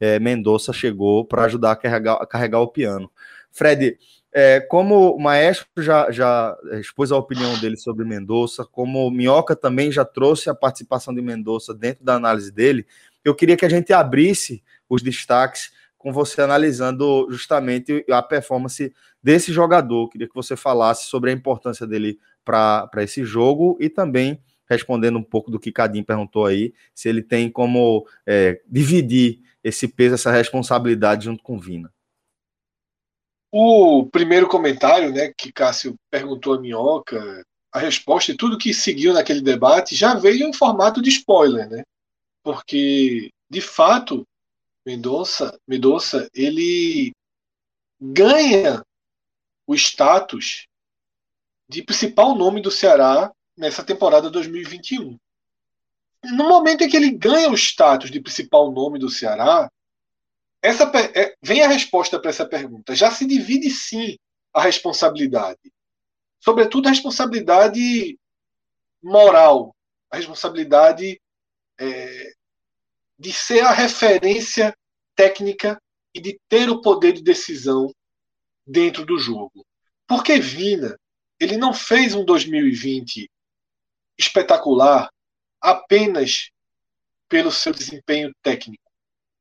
Speaker 1: É, Mendonça chegou para ajudar a carregar, a carregar, o piano. Fred, é, como o Maestro já, já expôs a opinião dele sobre Mendonça, como o Minhoca também já trouxe a participação de Mendonça dentro da análise dele, eu queria que a gente abrisse os destaques com você analisando justamente a performance desse jogador. Queria que você falasse sobre a importância dele para esse jogo e também respondendo um pouco do que Cadim perguntou aí, se ele tem como é, dividir esse peso, essa responsabilidade junto com Vina.
Speaker 4: O primeiro comentário, né, que Cássio perguntou a Minhoca, a resposta e tudo que seguiu naquele debate já veio em formato de spoiler, né? Porque, de fato, Mendonça, Mendonça ele ganha o status de principal nome do Ceará nessa temporada 2021. No momento em que ele ganha o status de principal nome do Ceará, essa, é, vem a resposta para essa pergunta. Já se divide sim a responsabilidade. Sobretudo a responsabilidade moral, a responsabilidade é, de ser a referência técnica e de ter o poder de decisão dentro do jogo. Porque Vina, ele não fez um 2020 espetacular apenas pelo seu desempenho técnico,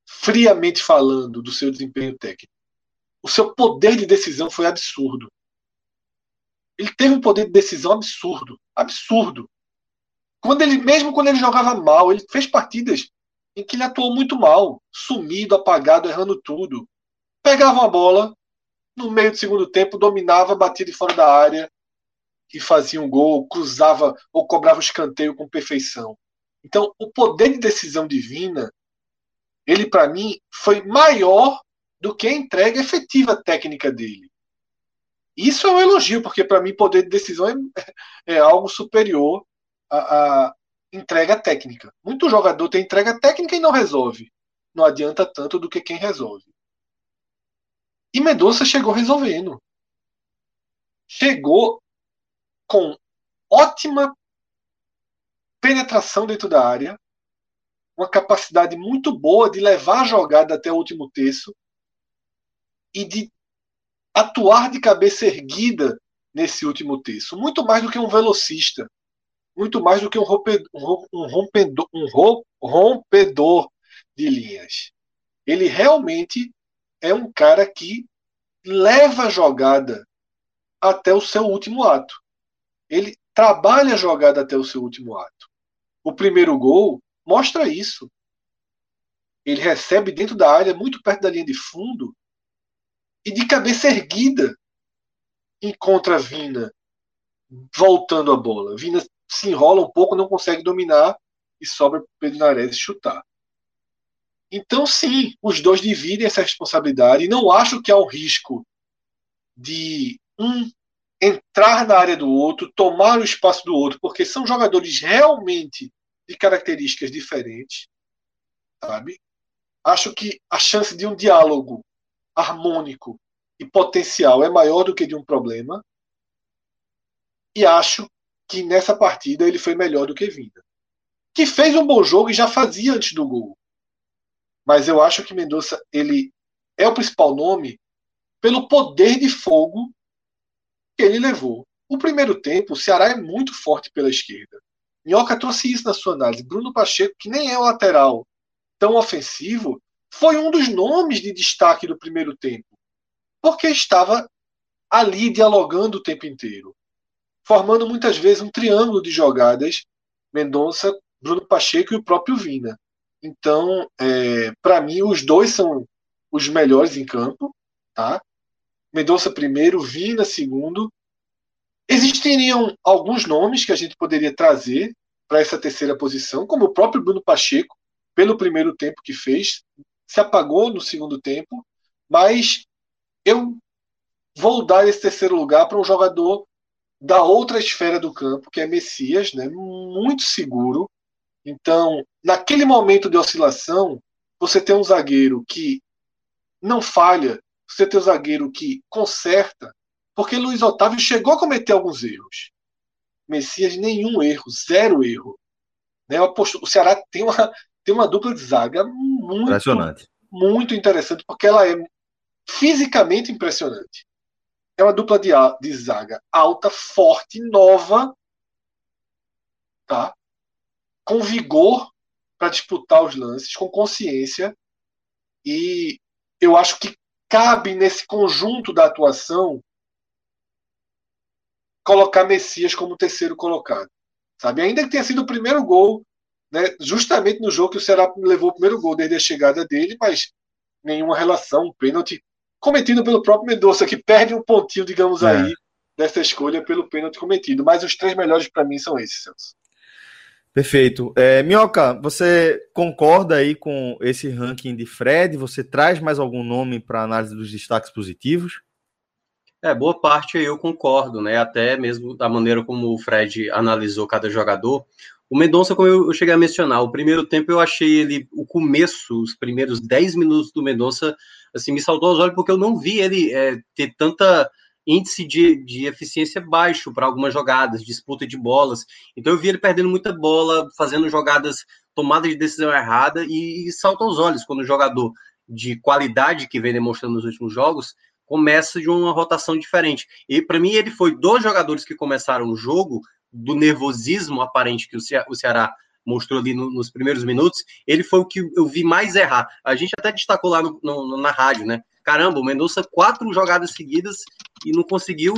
Speaker 4: friamente falando do seu desempenho técnico. O seu poder de decisão foi absurdo. Ele teve um poder de decisão absurdo, absurdo. Quando ele, mesmo quando ele jogava mal, ele fez partidas em que ele atuou muito mal, sumido, apagado, errando tudo. Pegava uma bola, no meio do segundo tempo, dominava, batia de fora da área, e fazia um gol, cruzava ou cobrava o escanteio com perfeição. Então, o poder de decisão divina, ele para mim foi maior do que a entrega efetiva técnica dele. Isso é um elogio, porque para mim poder de decisão é, é algo superior à, à, entrega técnica. Muito jogador tem entrega técnica e não resolve. Não adianta tanto do que quem resolve. E Mendonça chegou resolvendo. Chegou com ótima penetração dentro da área, uma capacidade muito boa de levar a jogada até o último terço e de atuar de cabeça erguida nesse último terço. Muito mais do que um velocista, muito mais do que um rompedor, um rompedor, um rompedor de linhas. Ele realmente é um cara que leva a jogada até o seu último ato ele trabalha a jogada até o seu último ato. O primeiro gol mostra isso. Ele recebe dentro da área, muito perto da linha de fundo, e de cabeça erguida encontra a Vina voltando a bola. Vina se enrola um pouco, não consegue dominar e sobra para Pedro Nares chutar. Então, sim, os dois dividem essa responsabilidade e não acho que há um risco de um entrar na área do outro, tomar o espaço do outro, porque são jogadores realmente de características diferentes, sabe? Acho que a chance de um diálogo harmônico e potencial é maior do que de um problema. E acho que nessa partida ele foi melhor do que Vinda. Que fez um bom jogo e já fazia antes do gol. Mas eu acho que Mendonça ele é o principal nome pelo poder de fogo ele levou. O primeiro tempo, o Ceará é muito forte pela esquerda. Minhoca trouxe isso na sua análise. Bruno Pacheco, que nem é lateral tão ofensivo, foi um dos nomes de destaque do primeiro tempo, porque estava ali dialogando o tempo inteiro, formando muitas vezes um triângulo de jogadas Mendonça, Bruno Pacheco e o próprio Vina. Então, é, para mim, os dois são os melhores em campo, tá? Mendonça primeiro, Vina segundo. Existiriam alguns nomes que a gente poderia trazer para essa terceira posição, como o próprio Bruno Pacheco, pelo primeiro tempo que fez, se apagou no segundo tempo, mas eu vou dar esse terceiro lugar para um jogador da outra esfera do campo, que é Messias, né? muito seguro. Então, naquele momento de oscilação, você tem um zagueiro que não falha você ter o zagueiro que conserta, porque Luiz Otávio chegou a cometer alguns erros. Messias, nenhum erro, zero erro. Né? O Ceará tem uma, tem uma dupla de zaga muito, impressionante. muito interessante, porque ela é fisicamente impressionante. É uma dupla de, de zaga alta, forte, nova, tá? com vigor para disputar os lances, com consciência e eu acho que cabe nesse conjunto da atuação colocar Messias como terceiro colocado. Sabe? Ainda que tenha sido o primeiro gol, né, justamente no jogo que o Ceará levou o primeiro gol desde a chegada dele, mas nenhuma relação, um pênalti cometido pelo próprio Mendonça, que perde um pontinho, digamos é. aí, dessa escolha pelo pênalti cometido. Mas os três melhores para mim são esses, Celso.
Speaker 1: Perfeito. É, Minhoca, você concorda aí com esse ranking de Fred? Você traz mais algum nome para análise dos destaques positivos?
Speaker 3: É, boa parte eu concordo, né? Até mesmo da maneira como o Fred analisou cada jogador. O Mendonça, como eu, cheguei a mencionar, o primeiro tempo eu achei ele, o começo, os primeiros 10 minutos do Mendonça, assim, me saltou aos olhos, porque eu não vi ele é, ter tanta índice de, de eficiência baixo para algumas jogadas, disputa de bolas. Então eu vi ele perdendo muita bola, fazendo jogadas, tomada de decisão errada, e, e salta aos olhos quando o jogador de qualidade que vem demonstrando nos últimos jogos começa de uma rotação diferente. E para mim ele foi dos jogadores que começaram o jogo do nervosismo aparente que o, Ce o Ceará mostrou ali no, nos primeiros minutos, ele foi o que eu vi mais errar. A gente até destacou lá no, no, na rádio, né? Caramba, o Mendonça quatro jogadas seguidas e não conseguiu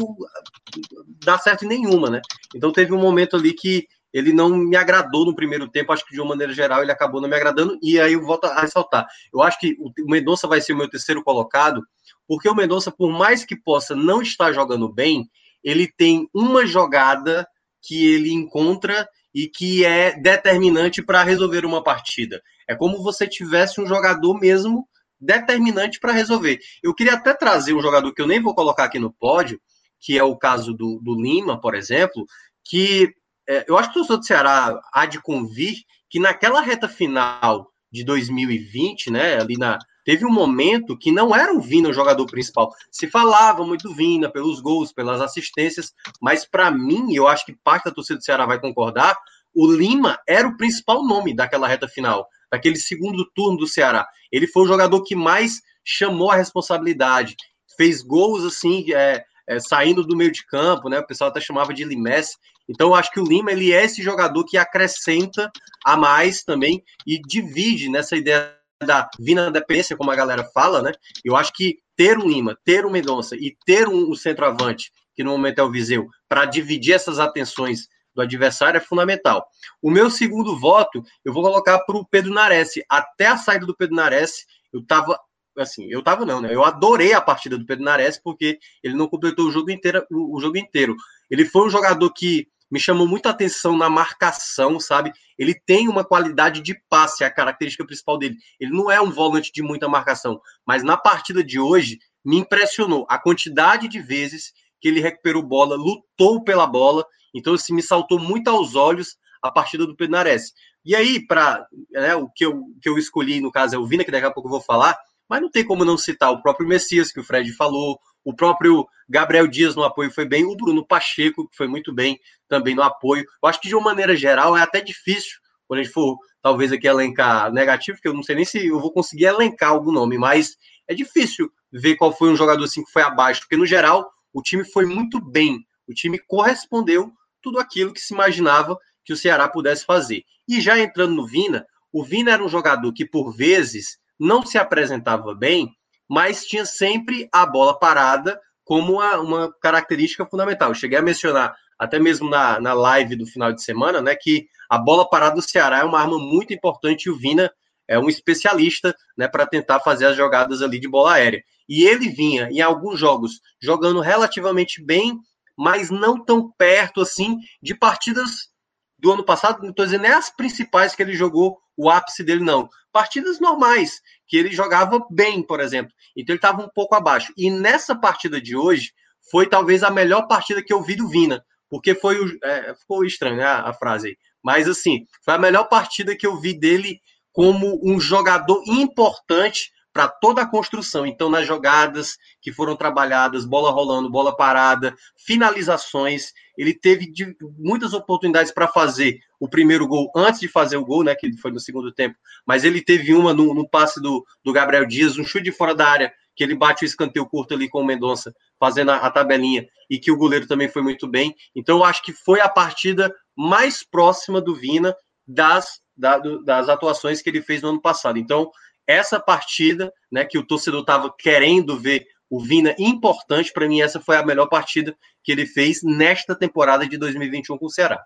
Speaker 3: dar certo em nenhuma, né? Então teve um momento ali que ele não me agradou no primeiro tempo, acho que de uma maneira geral ele acabou não me agradando, e aí eu volto a ressaltar. Eu acho que o Mendonça vai ser o meu terceiro colocado, porque o Mendonça, por mais que possa não estar jogando bem, ele tem uma jogada que ele encontra e que é determinante para resolver uma partida. É como você tivesse um jogador mesmo determinante para resolver. Eu queria até trazer um jogador que eu nem vou colocar aqui no pódio, que é o caso do, do Lima, por exemplo, que é, eu acho que o torcedor do Ceará há de convir que naquela reta final de 2020, né, ali na, teve um momento que não era o Vina o jogador principal. Se falava muito do Vina pelos gols, pelas assistências, mas para mim, eu acho que parte da torcida do Ceará vai concordar, o Lima era o principal nome daquela reta final, daquele segundo turno do Ceará. Ele foi o jogador que mais chamou a responsabilidade, fez gols assim, é, é, saindo do meio de campo, né? O pessoal até chamava de Limesse. Então, eu acho que o Lima ele é esse jogador que acrescenta a mais também e divide nessa ideia da vina dependência, como a galera fala, né? Eu acho que ter o Lima, ter o Mendonça e ter um, um centroavante, que no momento é o Viseu, para dividir essas atenções do adversário é fundamental. O meu segundo voto, eu vou colocar para o Pedro Nares. Até a saída do Pedro Nares, eu estava assim, eu tava não, né? Eu adorei a partida do Pedro Nares porque ele não completou o jogo inteiro, o, jogo inteiro. Ele foi um jogador que me chamou muita atenção na marcação, sabe? Ele tem uma qualidade de passe, é a característica principal dele. Ele não é um volante de muita marcação, mas na partida de hoje me impressionou a quantidade de vezes que ele recuperou bola, lutou pela bola, então assim, me saltou muito aos olhos a partida do Pedro Nares. E aí, para né, o que eu, que eu escolhi, no caso é o Vina, que daqui a pouco eu vou falar, mas não tem como não citar o próprio Messias, que o Fred falou, o próprio Gabriel Dias no apoio foi bem, o Bruno Pacheco, que foi muito bem também no apoio. Eu acho que de uma maneira geral é até difícil, quando a gente for talvez aqui elencar negativo, porque eu não sei nem se eu vou conseguir elencar algum nome, mas é difícil ver qual foi um jogador assim que foi abaixo, porque no geral o time foi muito bem, o time correspondeu tudo aquilo que se imaginava que o Ceará pudesse fazer. E já entrando no Vina, o Vina era um jogador que por vezes não se apresentava bem, mas tinha sempre a bola parada como uma, uma característica fundamental. Eu cheguei a mencionar até mesmo na, na live do final de semana, né, que a bola parada do Ceará é uma arma muito importante e o Vina é um especialista, né, para tentar fazer as jogadas ali de bola aérea. E ele vinha em alguns jogos jogando relativamente bem, mas não tão perto assim de partidas do ano passado, não estou dizendo nem as principais que ele jogou o ápice dele, não. Partidas normais, que ele jogava bem, por exemplo. Então ele estava um pouco abaixo. E nessa partida de hoje, foi talvez a melhor partida que eu vi do Vina, porque foi o. É, ficou estranho né, a, frase aí. Mas assim, foi a melhor partida que eu vi dele como um jogador importante para toda a construção. Então, nas jogadas que foram trabalhadas, bola rolando, bola parada, finalizações, ele teve de, muitas oportunidades para fazer o primeiro gol antes de fazer o gol, né? Que foi no segundo tempo. Mas ele teve uma no, no passe do, do Gabriel Dias, um chute de fora da área, que ele bate o escanteio curto ali com o Mendonça, fazendo a, a tabelinha, e que o goleiro também foi muito bem. Então, eu acho que foi a partida mais próxima do Vina das, da, do, das atuações que ele fez no ano passado. Então, essa partida, né, que o torcedor estava querendo ver o Vina importante, para mim essa foi a melhor partida que ele fez nesta temporada de 2021 com o Ceará.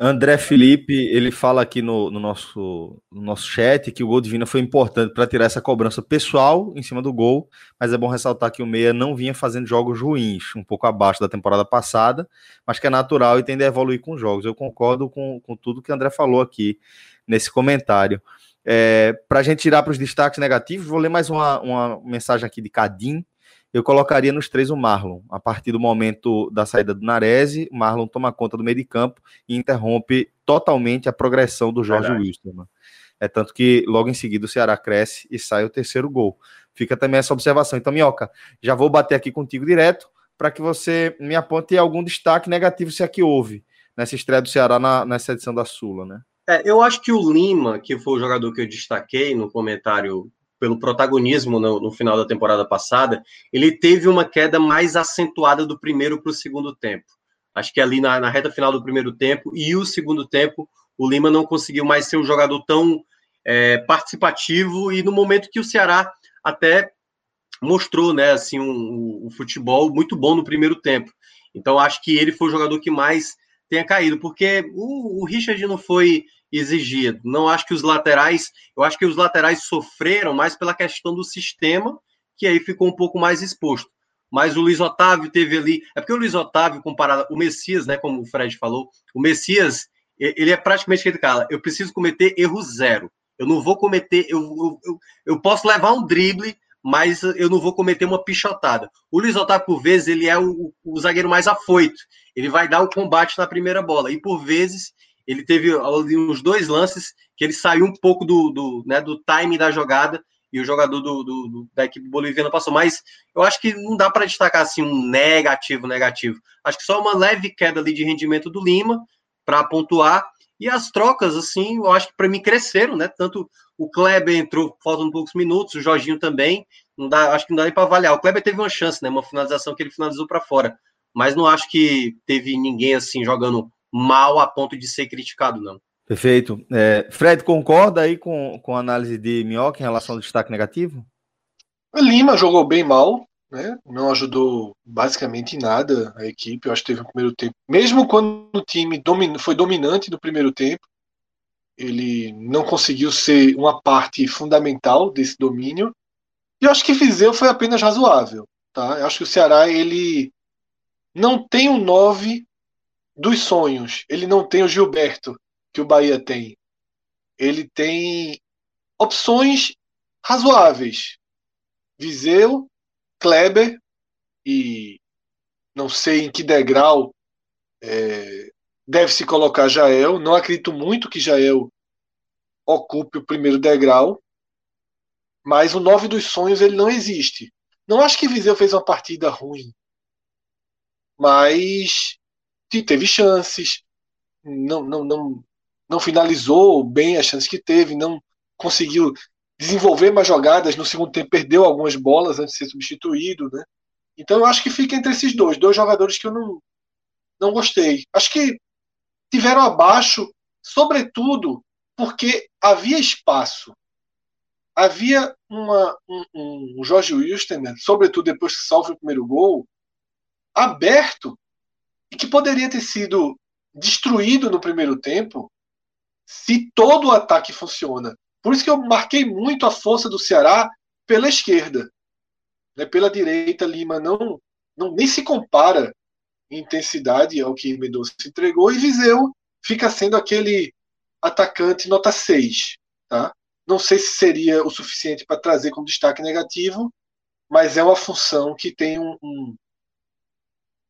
Speaker 1: André Felipe, ele fala aqui no, no, nosso, no nosso chat que o gol de Vina foi importante para tirar essa cobrança pessoal em cima do gol, mas é bom ressaltar que o Meia não vinha fazendo jogos ruins, um pouco abaixo da temporada passada, mas que é natural e tende a evoluir com os jogos. Eu concordo com, com tudo que o André falou aqui nesse comentário. É, para a gente tirar para os destaques negativos, vou ler mais uma, uma mensagem aqui de Cadim eu colocaria nos três o Marlon. A partir do momento da saída do Narese, Marlon toma conta do meio de campo e interrompe totalmente a progressão do Jorge Wilson. É tanto que logo em seguida o Ceará cresce e sai o terceiro gol. Fica também essa observação. Então, Minhoca, já vou bater aqui contigo direto para que você me aponte algum destaque negativo, se aqui houve, nessa estreia do Ceará na, nessa edição da Sula, né?
Speaker 3: É, eu acho que o Lima, que foi o jogador que eu destaquei no comentário pelo protagonismo no, no, final da temporada passada, ele teve uma queda mais acentuada do primeiro para o segundo tempo. Acho que ali na, na, reta final do primeiro tempo e o segundo tempo, o Lima não conseguiu mais ser um jogador tão é, participativo e no momento que o Ceará até mostrou, né, assim, um, um, futebol muito bom no primeiro tempo. Então acho que ele foi o jogador que mais tenha caído, porque o, o Richard não foi exigido. Não acho que os laterais, eu acho que os laterais sofreram mais pela questão do sistema, que aí ficou um pouco mais exposto. Mas o Luiz Otávio teve ali, é porque o Luiz Otávio comparado o Messias, né, como o Fred falou, o Messias, ele é praticamente aquele cara, eu preciso cometer erro zero. Eu não vou cometer, eu, eu, eu, eu posso levar um drible, mas eu não vou cometer uma pichotada. O Luiz Otávio, por vezes, ele é o, o, zagueiro mais afoito. Ele vai dar o combate na primeira bola. E, por vezes, ele teve uns dois lances que ele saiu um pouco do, do, né, do time da jogada e o jogador do, do, da equipe boliviana passou. Mas eu acho que não dá para destacar assim um negativo, negativo. Acho que só uma leve queda ali de rendimento do Lima para pontuar. E as trocas, assim, eu acho que para mim cresceram, né? Tanto o Kleber entrou, faltam poucos minutos, o Jorginho também. Não dá, acho que não dá nem para avaliar. O Kleber teve uma chance, né? Uma finalização que ele finalizou para fora. Mas não acho que teve ninguém assim jogando mal a ponto de ser criticado, não.
Speaker 1: Perfeito. É, Fred, concorda aí com, com a análise de Minhoca em relação ao destaque negativo?
Speaker 4: O Lima jogou bem mal, né? não ajudou basicamente em nada a equipe. Eu acho que teve um primeiro tempo. Mesmo quando o time domin, foi dominante no primeiro tempo, ele não conseguiu ser uma parte fundamental desse domínio. E eu acho que Viseu foi apenas razoável. Tá? Eu acho que o Ceará ele não tem um 9 dos sonhos. Ele não tem o Gilberto que o Bahia tem. Ele tem opções razoáveis. Viseu, Kleber e não sei em que degrau é, deve se colocar Jael. Não acredito muito que Jael ocupe o primeiro degrau, mas o nove dos sonhos ele não existe. Não acho que Viseu fez uma partida ruim, mas teve chances, não, não, não, não finalizou bem as chances que teve, não conseguiu desenvolver mais jogadas, no segundo tempo perdeu algumas bolas antes de ser substituído, né? Então eu acho que fica entre esses dois, dois jogadores que eu não, não gostei. Acho que tiveram abaixo, sobretudo porque havia espaço. Havia uma, um, um Jorge Wilson, sobretudo depois que salva o primeiro gol, aberto e que poderia ter sido destruído no primeiro tempo se todo o ataque funciona. Por isso que eu marquei muito a força do Ceará pela esquerda. Né? Pela direita, Lima não, não nem se compara em intensidade ao que Mendonça entregou, e Viseu fica sendo aquele atacante nota 6. Tá? Não sei se seria o suficiente para trazer como destaque negativo, mas é uma função que tem um, um,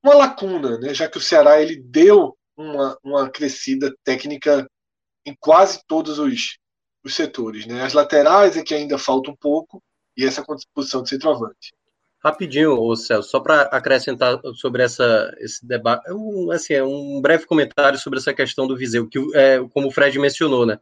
Speaker 4: uma lacuna, né? já que o Ceará ele deu uma, uma crescida técnica em quase todos os, os setores. Né? As laterais é que ainda falta um pouco, e essa posição de centroavante.
Speaker 3: Rapidinho, Celso, só para acrescentar sobre essa, esse debate, um, assim, é um breve comentário sobre essa questão do Viseu, que é, como o Fred mencionou, né?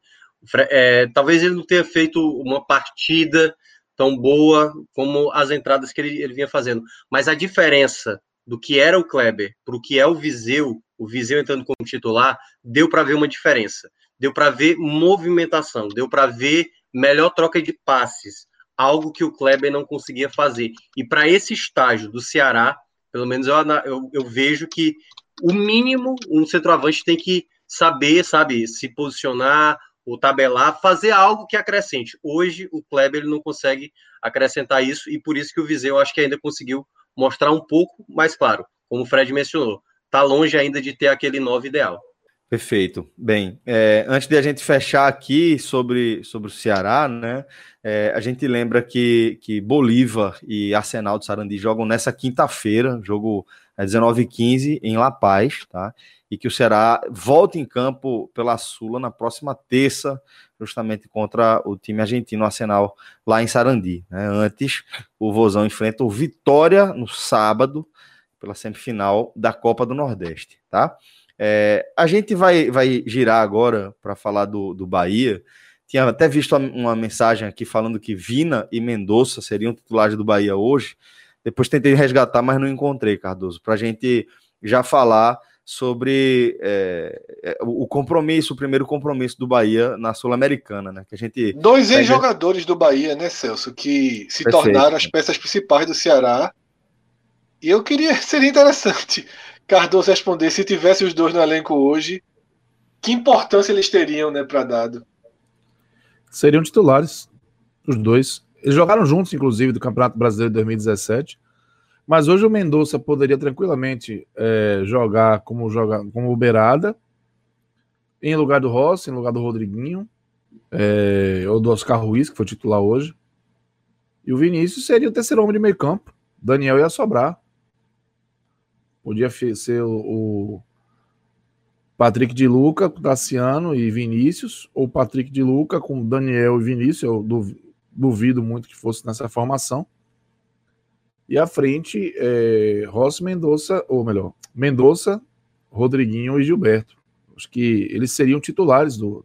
Speaker 3: É, talvez ele não tenha feito uma partida tão boa como as entradas que ele, ele vinha fazendo, mas a diferença do que era o Kleber para o que é o Viseu, o Viseu entrando como titular, deu para ver uma diferença. Deu para ver movimentação, deu para ver melhor troca de passes, algo que o Kleber não conseguia fazer. E para esse estágio do Ceará, pelo menos eu, eu, eu vejo que o mínimo um centroavante tem que saber, sabe, se posicionar, ou tabelar, fazer algo que acrescente. Hoje o Kleber ele não consegue acrescentar isso e por isso que o Viseu acho que ainda conseguiu mostrar um pouco, mais claro, como o Fred mencionou, tá longe ainda de ter aquele 9 ideal.
Speaker 1: Perfeito. Bem, é, antes de a gente fechar aqui sobre, sobre o Ceará, né? É, a gente lembra que, que Bolívar e Arsenal de Sarandi jogam nessa quinta-feira, jogo é 19h15 em La Paz, tá? E que o Ceará volta em campo pela Sula na próxima terça, justamente contra o time argentino Arsenal lá em Sarandi. Né? Antes, o Vozão enfrenta o Vitória no sábado, pela semifinal da Copa do Nordeste, tá? É, a gente vai, vai girar agora para falar do, do Bahia. Tinha até visto uma mensagem aqui falando que Vina e Mendonça seriam titulares do Bahia hoje. Depois tentei resgatar, mas não encontrei, Cardoso, para a gente já falar sobre é, é, o compromisso, o primeiro compromisso do Bahia na Sul-Americana, né? Que a gente
Speaker 4: dois ex-jogadores do Bahia, né, Celso, que se Perfeito. tornaram as peças principais do Ceará. E eu queria, [laughs] seria interessante Cardoso responder se tivesse os dois no elenco hoje, que importância eles teriam, né, para dado?
Speaker 5: Seriam titulares, os dois. Eles jogaram juntos, inclusive, do Campeonato Brasileiro de 2017. Mas hoje o Mendonça poderia tranquilamente é, jogar como joga como Beirada, em lugar do Rossi, em lugar do Rodriguinho, é, ou do Oscar Ruiz, que foi titular hoje. E o Vinícius seria o terceiro homem de meio campo. Daniel ia sobrar. Podia ser o, o Patrick de Luca, Tassiano e Vinícius, ou Patrick de Luca com Daniel e Vinícius. Eu duvido muito que fosse nessa formação. E à frente, é, Rossi Mendonça, ou melhor, Mendonça, Rodriguinho e Gilberto. Acho que eles seriam titulares do.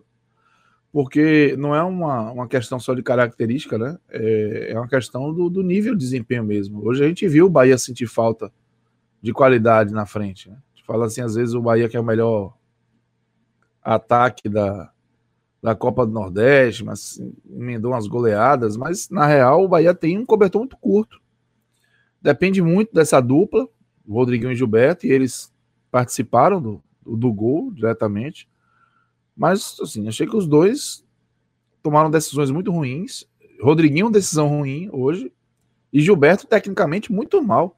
Speaker 5: Porque não é uma, uma questão só de característica, né? É, é uma questão do, do nível de desempenho mesmo. Hoje a gente viu o Bahia sentir falta de qualidade na frente. Né? A gente fala assim, às vezes o Bahia que é o melhor ataque da, da Copa do Nordeste, mas emendou umas goleadas, mas na real o Bahia tem um cobertor muito curto. Depende muito dessa dupla, Rodriguinho e Gilberto, e eles participaram do, do gol diretamente. Mas, assim, achei que os dois tomaram decisões muito ruins. Rodriguinho, decisão ruim hoje. E Gilberto, tecnicamente, muito mal.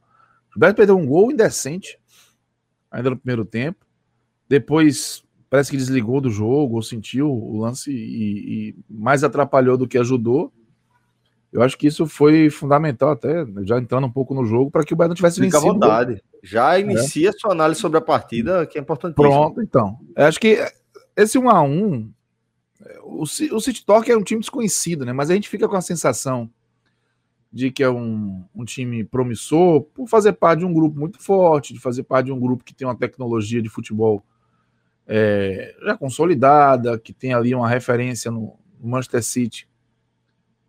Speaker 5: Gilberto perdeu um gol indecente, ainda no primeiro tempo. Depois parece que desligou do jogo, ou sentiu o lance e, e mais atrapalhou do que ajudou. Eu acho que isso foi fundamental, até já entrando um pouco no jogo, para que o Bahia não tivesse
Speaker 1: Fica vencido. Fica à vontade. Já inicia é. sua análise sobre a partida, que é importante.
Speaker 5: Pronto, então. Eu acho que esse 1 a 1 o, o City Talk é um time desconhecido, né? Mas a gente fica com a sensação de que é um, um time promissor por fazer parte de um grupo muito forte, de fazer parte de um grupo que tem uma tecnologia de futebol é, já consolidada, que tem ali uma referência no, Manchester City,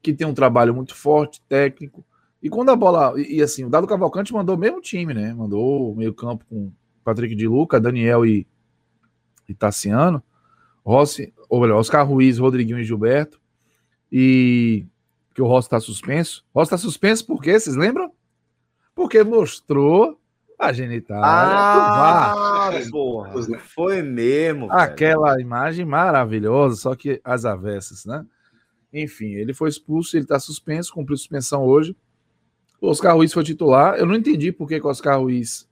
Speaker 5: que tem um trabalho muito forte, técnico. E quando a bola. E, e assim, o Dado Cavalcante mandou o mesmo time, né? Mandou meio-campo com Patrick de Luca, Daniel e, e Tassiano, Rossi, ou melhor, Oscar Ruiz, Rodriguinho e Gilberto. E que o Rossi está suspenso. Rossi está suspenso por quê? Vocês lembram? Porque mostrou a genitália.
Speaker 1: Ah, porra. Foi mesmo.
Speaker 5: Aquela velho. imagem maravilhosa, só que as avessas, né? Enfim, ele foi expulso, ele está suspenso, cumpriu suspensão hoje. O Oscar Ruiz foi titular. Eu não entendi por que o Oscar Ruiz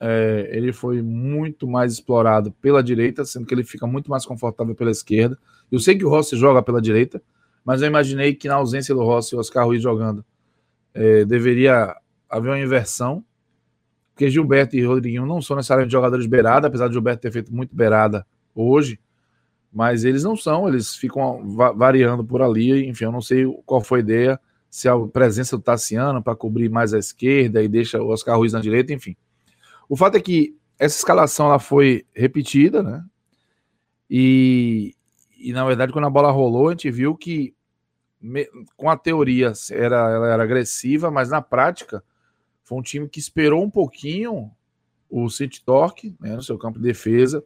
Speaker 5: é, ele foi muito mais explorado pela direita, sendo que ele fica muito mais confortável pela esquerda. Eu sei que o Rossi joga pela direita, mas eu imaginei que na ausência do Rossi e Oscar Ruiz jogando, é, deveria haver uma inversão, porque Gilberto e Rodriguinho não são necessariamente jogadores beirada, apesar de Gilberto ter feito muito beirada hoje, mas eles não são, eles ficam variando por ali, enfim, eu não sei qual foi a ideia, se a presença do Tassiano para cobrir mais a esquerda e deixa o Oscar Ruiz na direita, enfim. O fato é que essa escalação ela foi repetida, né? E, e na verdade, quando a bola rolou, a gente viu que me, com a teoria era, ela era agressiva, mas na prática foi um time que esperou um pouquinho o City Torque né, no seu campo de defesa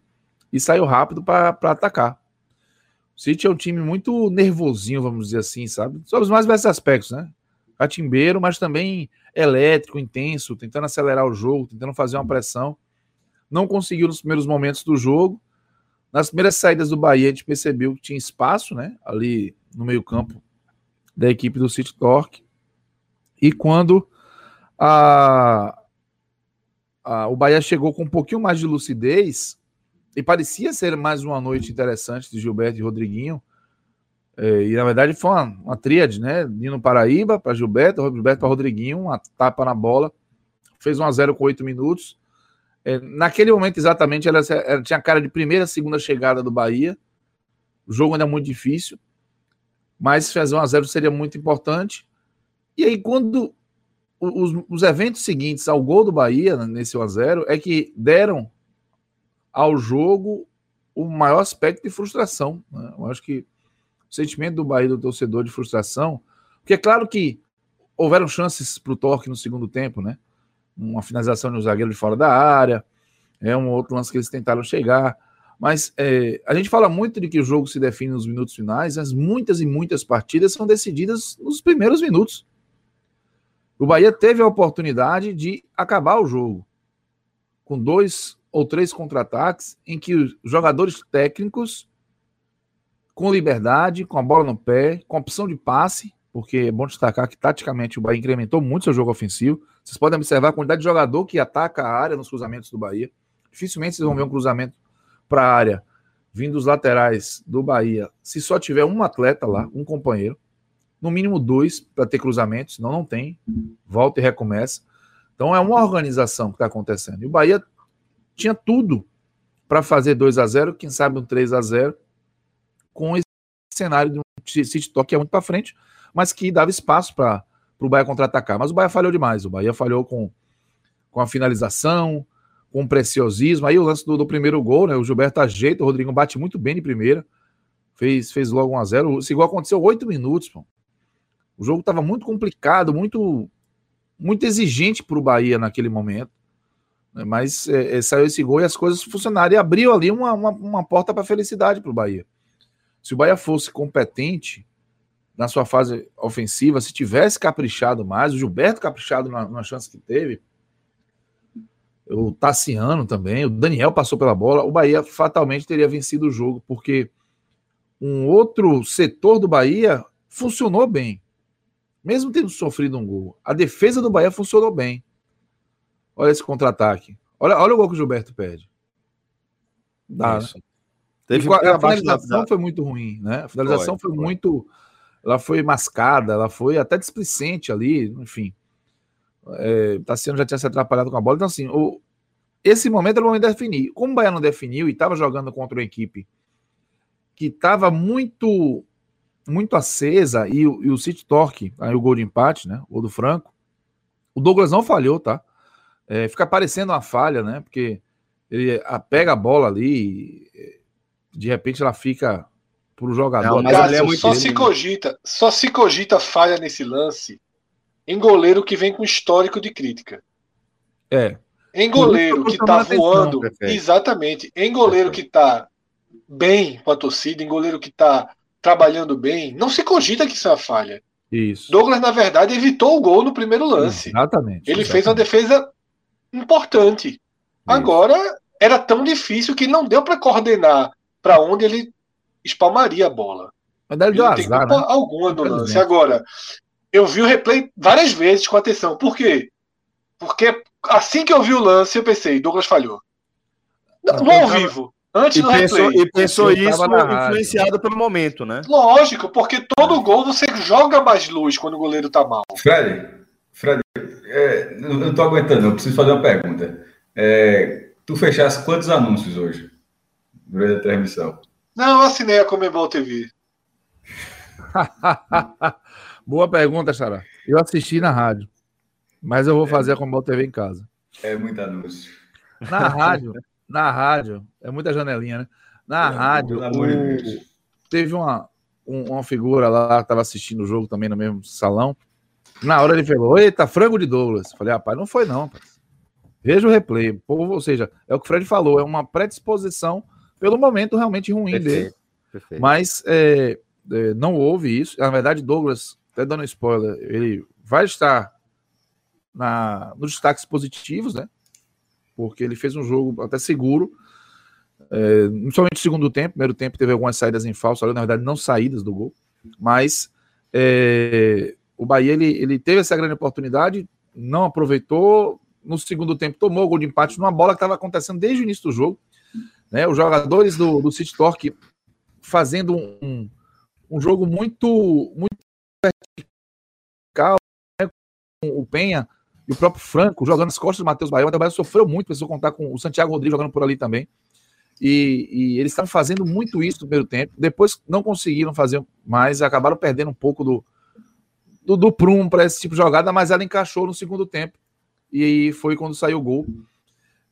Speaker 5: e saiu rápido para atacar. O City é um time muito nervosinho, vamos dizer assim, sabe? Sobre os mais diversos aspectos, né? Catimbeiro, mas também elétrico, intenso, tentando acelerar o jogo, tentando fazer uma pressão. Não conseguiu nos primeiros momentos do jogo. Nas primeiras saídas do Bahia, a gente percebeu que tinha espaço, né? Ali no meio-campo da equipe do City Torque. E quando a, a, o Bahia chegou com um pouquinho mais de lucidez, e parecia ser mais uma noite interessante de Gilberto e Rodriguinho. É, e na verdade foi uma, uma tríade, né? Nino Paraíba para Gilberto, Gilberto para Rodriguinho, uma tapa na bola, fez 1 a 0 com 8 minutos. É, naquele momento exatamente ela, ela, tinha cara de primeira, segunda chegada do Bahia. O jogo ainda é muito difícil, mas fazer 1 a 0 seria muito importante. E aí quando os, os eventos seguintes ao gol do Bahia nesse 1 a 0 é que deram ao jogo o maior aspecto de frustração. Né? Eu acho que o sentimento do Bahia do torcedor de frustração, porque é claro que houveram chances para o Torque no segundo tempo, né? Uma finalização de um zagueiro de fora da área, é um outro lance que eles tentaram chegar. Mas é, a gente fala muito de que o jogo se define nos minutos finais, mas muitas e muitas partidas são decididas nos primeiros minutos. O Bahia teve a oportunidade de acabar o jogo com dois ou três contra-ataques em que os jogadores técnicos, com liberdade, com a bola no pé, com opção de passe, porque é bom destacar que taticamente o Bahia incrementou muito seu jogo ofensivo. Vocês podem observar a quantidade de jogador que ataca a área nos cruzamentos do Bahia. Dificilmente vocês vão ver um cruzamento para a área vindo dos laterais do Bahia, se só tiver um atleta lá, um companheiro, no mínimo dois para ter cruzamento, senão não tem, volta e recomeça. Então é uma organização que está acontecendo. E o Bahia tinha tudo para fazer 2 a 0 quem sabe um 3 a 0 com esse cenário de um City Talk que é muito para frente, mas que dava espaço para o Bahia contra-atacar. Mas o Bahia falhou demais. O Bahia falhou com, com a finalização, com o preciosismo. Aí o lance do, do primeiro gol, né? O Gilberto ajeita, o Rodrigo bate muito bem de primeira. Fez, fez logo 1 a 0 Isso igual aconteceu oito minutos. Pô. O jogo estava muito complicado, muito, muito exigente para o Bahia naquele momento. Né? Mas é, é, saiu esse gol e as coisas funcionaram. E abriu ali uma, uma, uma porta para felicidade para o Bahia. Se o Bahia fosse competente na sua fase ofensiva, se tivesse caprichado mais, o Gilberto caprichado na, na chance que teve, o Tassiano também, o Daniel passou pela bola, o Bahia fatalmente teria vencido o jogo, porque um outro setor do Bahia funcionou bem, mesmo tendo sofrido um gol. A defesa do Bahia funcionou bem. Olha esse contra-ataque. Olha, olha o gol que o Gilberto perde. Dá, né? Teve a finalização da... foi muito ruim, né? A finalização foi, foi, foi, muito. Ela foi mascada, ela foi até displicente ali, enfim. É, Tassiano já tinha se atrapalhado com a bola. Então, assim, o, esse momento era o momento de definir. Como o Bahia não definiu e estava jogando contra uma equipe que estava muito muito acesa e, e o City Torque, aí o gol de empate, né? O do Franco. O Douglas não falhou, tá? É, fica parecendo uma falha, né? Porque ele pega a bola ali, de repente ela fica para o jogador.
Speaker 4: Não, mas é muito só se cogita, só se cogita falha nesse lance em goleiro que vem com histórico de crítica.
Speaker 5: É.
Speaker 4: Em goleiro que tá voando, atenção, exatamente. Em goleiro que tá bem com a torcida, em goleiro que tá trabalhando bem, não se cogita que isso é uma falha.
Speaker 5: Isso.
Speaker 4: Douglas, na verdade, evitou o gol no primeiro lance.
Speaker 5: Exatamente.
Speaker 4: Ele
Speaker 5: exatamente.
Speaker 4: fez uma defesa importante. Isso. Agora era tão difícil que não deu para coordenar para onde ele espalmaria a bola.
Speaker 5: Mas ele
Speaker 4: não tem culpa né? alguma no lance. Agora, eu vi o replay várias vezes com atenção. Por quê? Porque assim que eu vi o lance, eu pensei, Douglas falhou. No ao vivo. Antes
Speaker 1: e
Speaker 4: do
Speaker 1: pensou,
Speaker 4: replay.
Speaker 1: E pensou isso influenciado pelo momento, né?
Speaker 4: Lógico, porque todo gol você joga mais luz quando o goleiro tá mal.
Speaker 2: Fred, Fred, é, não, não tô aguentando, eu preciso fazer uma pergunta. É, tu fechasse quantos anúncios hoje? Durante a transmissão?
Speaker 4: Não, eu assinei a Comebol TV. [laughs]
Speaker 5: Boa pergunta, Xará. Eu assisti na rádio, mas eu vou fazer a Comebol TV em casa.
Speaker 2: É muito anúncio.
Speaker 5: Na rádio, [laughs] na rádio, é muita janelinha, né? Na é, rádio, o... teve uma, um, uma figura lá que estava assistindo o jogo também no mesmo salão. Na hora ele falou: Eita, frango de Douglas. Falei, rapaz, não foi não, rapaz. Veja o replay. Ou seja, é o que o Fred falou, é uma predisposição pelo momento realmente ruim Perfeito. dele. Perfeito. Mas é, é, não houve isso. Na verdade, Douglas, até dando spoiler, ele vai estar na, nos destaques positivos, né? Porque ele fez um jogo até seguro. É, somente no segundo tempo, primeiro tempo teve algumas saídas em falso, na verdade não saídas do gol, mas é, o Bahia ele, ele teve essa grande oportunidade, não aproveitou, no segundo tempo tomou o gol de empate numa bola que estava acontecendo desde o início do jogo, né, os jogadores do, do City Torque fazendo um, um jogo muito, muito vertical, né, com o Penha e o próprio Franco jogando as costas do Matheus Bahia. O sofreu muito, precisou contar com o Santiago Rodrigues jogando por ali também. E, e eles estavam fazendo muito isso no primeiro tempo. Depois não conseguiram fazer mais, acabaram perdendo um pouco do, do, do prumo para esse tipo de jogada, mas ela encaixou no segundo tempo. E foi quando saiu o gol.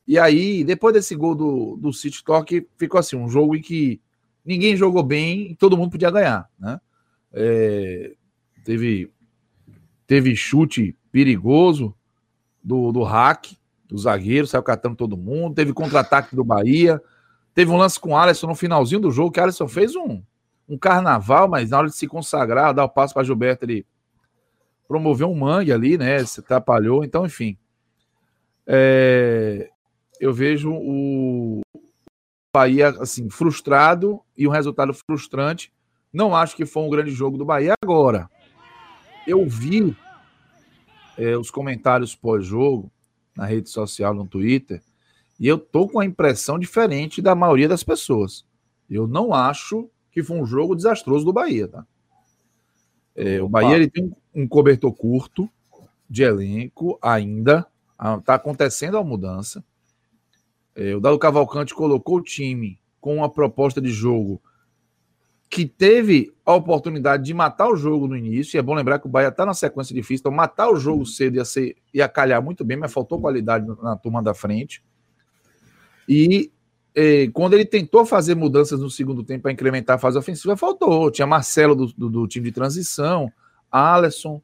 Speaker 5: E aí, depois desse gol do, do City Talk, ficou assim, um jogo em que ninguém jogou bem e todo mundo podia ganhar, né? É, teve, teve chute perigoso do, do hack, do zagueiro, saiu catando todo mundo, teve contra-ataque do Bahia, teve um lance com o Alisson no finalzinho do jogo, que o Alisson fez um, um carnaval, mas na hora de se consagrar, dar o passo para Gilberto, ele promoveu um mangue ali, né? Se atrapalhou, então, enfim. É, eu vejo o Bahia assim frustrado e um resultado frustrante. Não acho que foi um grande jogo do Bahia agora. Eu vi é, os comentários pós-jogo na rede social, no Twitter, e eu tô com a impressão diferente da maioria das pessoas. Eu não acho que foi um jogo desastroso do Bahia, tá? É, o Bahia ele tem um cobertor curto de elenco ainda. Está acontecendo a mudança. É, o Dado Cavalcante colocou o time com uma proposta de jogo que teve a oportunidade de matar o jogo no início. E é bom lembrar que o Bahia está na sequência difícil, então matar o jogo cedo ia, ser, ia calhar muito bem, mas faltou qualidade na turma da frente. E eh, quando ele tentou fazer mudanças no segundo tempo para incrementar a fase ofensiva, faltou. Tinha Marcelo do, do, do time de transição, Alisson.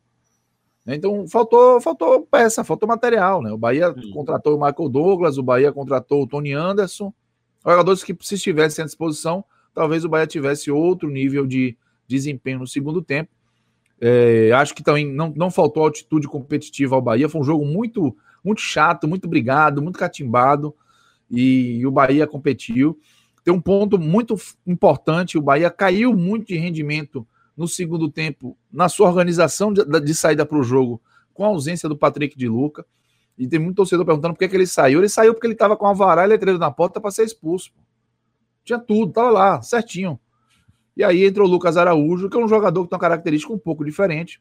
Speaker 5: Né? Então faltou, faltou peça, faltou material. Né? O Bahia Sim. contratou o Michael Douglas, o Bahia contratou o Tony Anderson. Jogadores que, se estivessem à disposição, talvez o Bahia tivesse outro nível de desempenho no segundo tempo. É, acho que também não, não faltou altitude competitiva ao Bahia. Foi um jogo muito, muito chato, muito brigado, muito catimbado e, e o Bahia competiu. Tem um ponto muito importante: o Bahia caiu muito de rendimento no segundo tempo na sua organização de, de saída para o jogo, com a ausência do Patrick de Luca. E tem muito torcedor perguntando por que, que ele saiu. Ele saiu porque ele estava com a e letreiro na porta para ser expulso. Tinha tudo, estava lá, certinho. E aí entrou o Lucas Araújo, que é um jogador que tem uma característica um pouco diferente,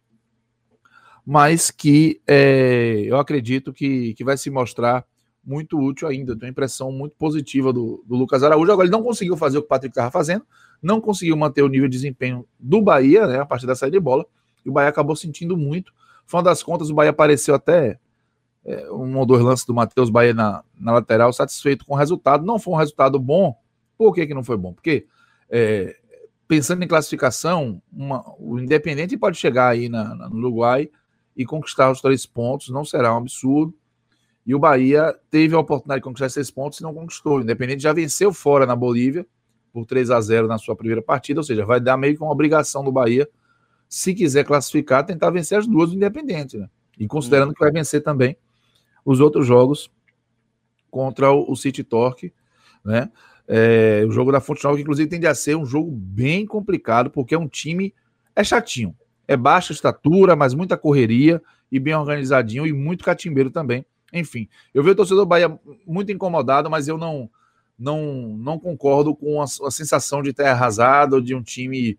Speaker 5: mas que é, eu acredito que, que vai se mostrar muito útil ainda. Tenho uma impressão muito positiva do, do Lucas Araújo. Agora, ele não conseguiu fazer o que o Patrick estava fazendo, não conseguiu manter o nível de desempenho do Bahia, né, a partir da saída de bola, e o Bahia acabou sentindo muito. Final das contas, o Bahia apareceu até é, um ou dois lances do Matheus Bahia na, na lateral, satisfeito com o resultado. Não foi um resultado bom. Por que, que não foi bom? Porque, é, pensando em classificação, uma, o Independente pode chegar aí na, na, no Uruguai e conquistar os três pontos, não será um absurdo. E o Bahia teve a oportunidade de conquistar esses pontos e não conquistou. O Independente já venceu fora na Bolívia por 3 a 0 na sua primeira partida, ou seja, vai dar meio que uma obrigação do Bahia, se quiser classificar, tentar vencer as duas do Independente, né? E considerando que vai vencer também os outros jogos contra o, City Torque, né? É, o jogo da Fonte Nova, que inclusive tende a ser um jogo bem complicado, porque é um time é chatinho, é baixa estatura, mas muita correria e bem organizadinho e muito catimbeiro também. Enfim, eu vejo o torcedor do Bahia muito incomodado, mas eu não não, não concordo com a, a sensação de ter arrasado de um time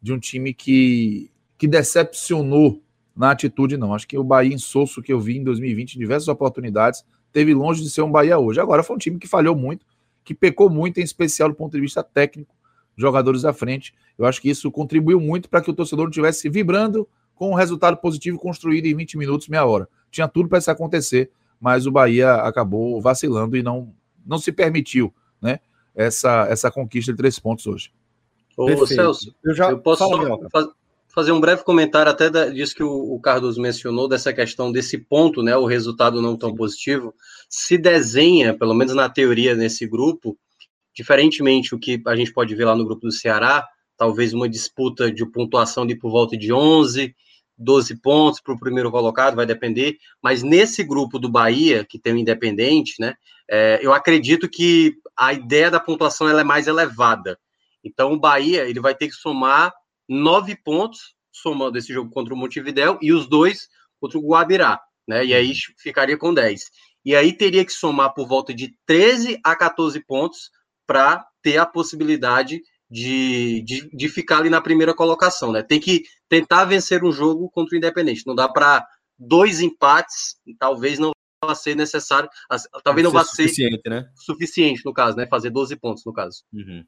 Speaker 5: de um time que, que decepcionou na atitude, não. Acho que o Bahia insosso que eu vi em 2020, em diversas oportunidades, teve longe de ser um Bahia hoje. Agora foi um time que falhou muito, que pecou muito, em especial do ponto de vista técnico, jogadores à frente. Eu acho que isso contribuiu muito para que o torcedor não estivesse vibrando com um resultado positivo construído em 20 minutos, meia hora. Tinha tudo para isso acontecer, mas o Bahia acabou vacilando e não, não se permitiu né, essa, essa conquista de três pontos hoje.
Speaker 3: Ô, Perfeito. Celso, eu, já... eu posso Fala, fazer um breve comentário até da, disso que o, o Carlos mencionou, dessa questão desse ponto, né, o resultado não tão positivo, se desenha, pelo menos na teoria nesse grupo, diferentemente o que a gente pode ver lá no grupo do Ceará, talvez uma disputa de pontuação de por volta de 11, 12 pontos para o primeiro colocado, vai depender. Mas nesse grupo do Bahia, que tem o Independente, né, é, eu acredito que a ideia da pontuação ela é mais elevada. Então o Bahia ele vai ter que somar nove pontos, somando esse jogo contra o Montevidéu, e os dois contra o Guabirá, né? E aí ficaria com 10. E aí teria que somar por volta de 13 a 14 pontos para ter a possibilidade de, de, de, ficar ali na primeira colocação, né? Tem que tentar vencer um jogo contra o Independente. Não dá para dois empates, talvez não vá ser necessário, talvez não, não vá ser suficiente, né? Suficiente no caso, né? Fazer 12 pontos no caso.
Speaker 1: Uhum.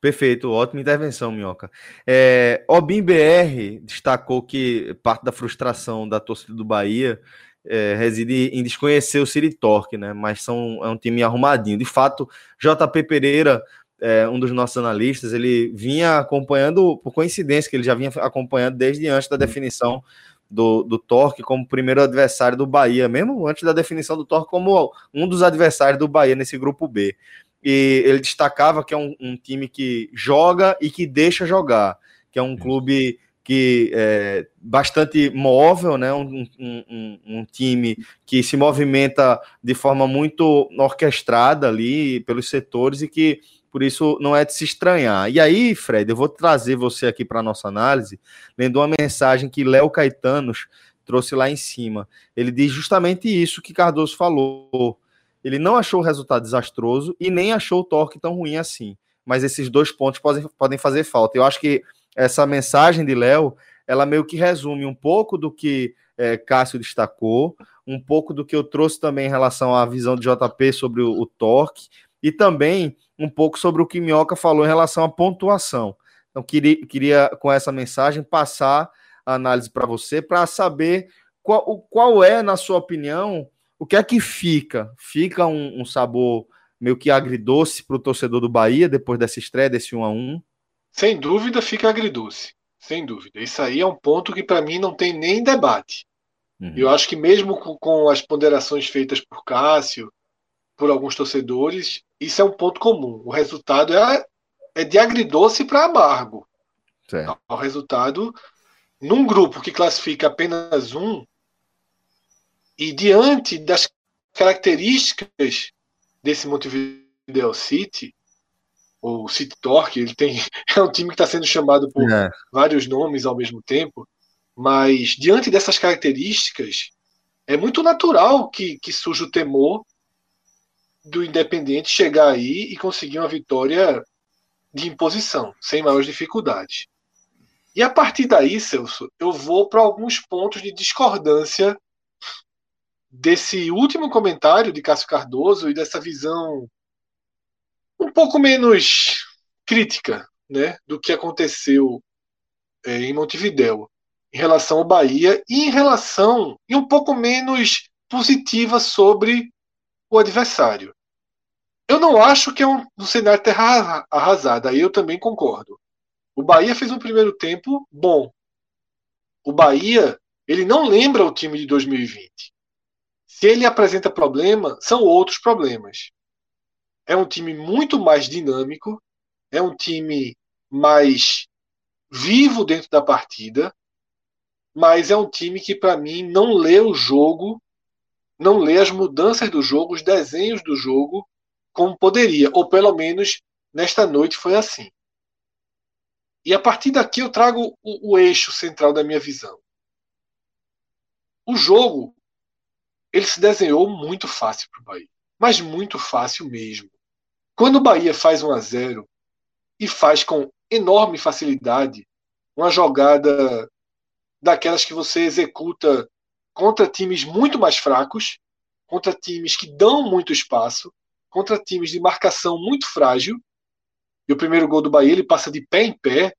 Speaker 1: Perfeito, ótima intervenção, Minhoca. É, Obim BR destacou que parte da frustração da torcida do Bahia é, reside em desconhecer o City Torque, né? Mas são, é um time arrumadinho. De fato, JP Pereira, é, um dos nossos analistas, ele vinha acompanhando, por coincidência, que ele já vinha acompanhando desde antes da definição do, do Torque como primeiro adversário do Bahia, mesmo antes da definição do Torque como um dos adversários do Bahia nesse grupo B e ele destacava que é um, um, time que joga e que deixa jogar, que é um clube que é bastante móvel, né? Um, um, um, time que se movimenta de forma muito orquestrada ali pelos setores e que por isso não é de se estranhar. E aí, Fred, eu vou trazer você aqui para a nossa análise, lendo uma mensagem que Léo Caetanos trouxe lá em cima. Ele diz justamente isso que Cardoso falou ele não achou o resultado desastroso e nem achou o torque tão ruim assim. Mas esses dois pontos podem, podem fazer falta. Eu acho que essa mensagem de Léo, ela meio que resume um pouco do que é, Cássio destacou, um pouco do que eu trouxe também em relação à visão de JP sobre o, o torque, e também um pouco sobre o que Minhoca falou em relação à pontuação. Então, queria, queria com essa mensagem passar a análise para você, para saber qual, qual é, na sua opinião, o que é que fica? Fica um, um sabor meio que agridoce para o torcedor do Bahia depois dessa estreia, desse 1 a 1
Speaker 4: Sem dúvida fica agridoce. Sem dúvida. Isso aí é um ponto que para mim não tem nem debate. Uhum. Eu acho que mesmo com, com, as ponderações feitas por Cássio, por alguns torcedores, isso é um ponto comum. O resultado é, é de agridoce para amargo. Certo. O resultado, num grupo que classifica apenas um, e diante das características desse Montevideo City, o City Torque, ele tem [laughs] é um time que está sendo chamado por é. vários nomes ao mesmo tempo, mas diante dessas características, é muito natural que, que surja o temor do Independente chegar aí e conseguir uma vitória de imposição, sem maiores dificuldades. E a partir daí, Celso, eu vou para alguns pontos de discordância desse último comentário de Cássio Cardoso e dessa visão um pouco menos crítica né, do que aconteceu é, em Montevidéu em relação ao Bahia e em relação e um pouco menos positiva sobre o adversário. Eu não acho que é um, um cenário terra arrasada, aí eu também concordo. O Bahia fez um primeiro tempo bom. O Bahia, ele não lembra o time de 2020. Se ele apresenta problema, são outros problemas. É um time muito mais dinâmico, é um time mais vivo dentro da partida, mas é um time que, para mim, não lê o jogo, não lê as mudanças do jogo, os desenhos do jogo, como poderia, ou pelo menos nesta noite foi assim. E a partir daqui eu trago o, o eixo central da minha visão. O jogo ele se desenhou muito fácil para o Bahia. Mas muito fácil mesmo. Quando o Bahia faz 1 a 0 e faz com enorme facilidade uma jogada daquelas que você executa contra times muito mais fracos, contra times que dão muito espaço, contra times de marcação muito frágil. E o primeiro gol do Bahia ele passa de pé em pé,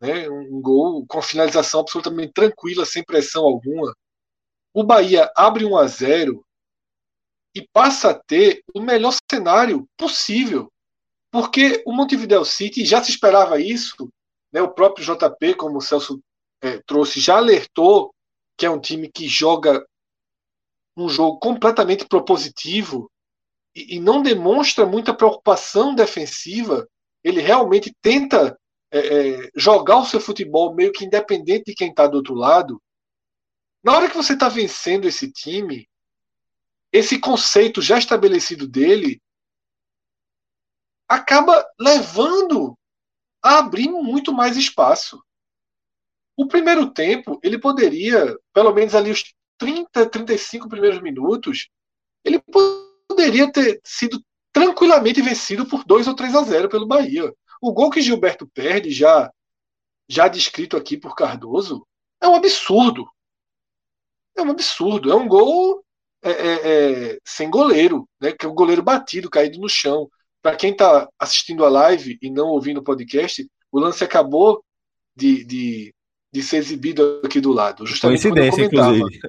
Speaker 4: né? um gol com finalização absolutamente tranquila, sem pressão alguma o Bahia abre 1 a 0 e passa a ter o melhor cenário possível. Porque o Montevideo City já se esperava isso, né? o próprio JP, como o Celso é, trouxe, já alertou que é um time que joga um jogo completamente propositivo, e, e não demonstra muita preocupação defensiva. Ele realmente tenta é, é, jogar o seu futebol meio que independente de quem está do outro lado. Na hora que você está vencendo esse time, esse conceito já estabelecido dele acaba levando a abrir muito mais espaço. O primeiro tempo, ele poderia, pelo menos ali os 30, 35 primeiros minutos, ele poderia ter sido tranquilamente vencido por 2 ou 3 a 0 pelo Bahia. O gol que Gilberto perde, já, já descrito aqui por Cardoso, é um absurdo. É um absurdo. É um gol é, é, é, sem goleiro, né? Que é um goleiro batido, caído no chão. Para quem está assistindo a live e não ouvindo o podcast, o lance acabou de, de, de ser exibido aqui do lado.
Speaker 1: Justamente Coincidência, inclusive.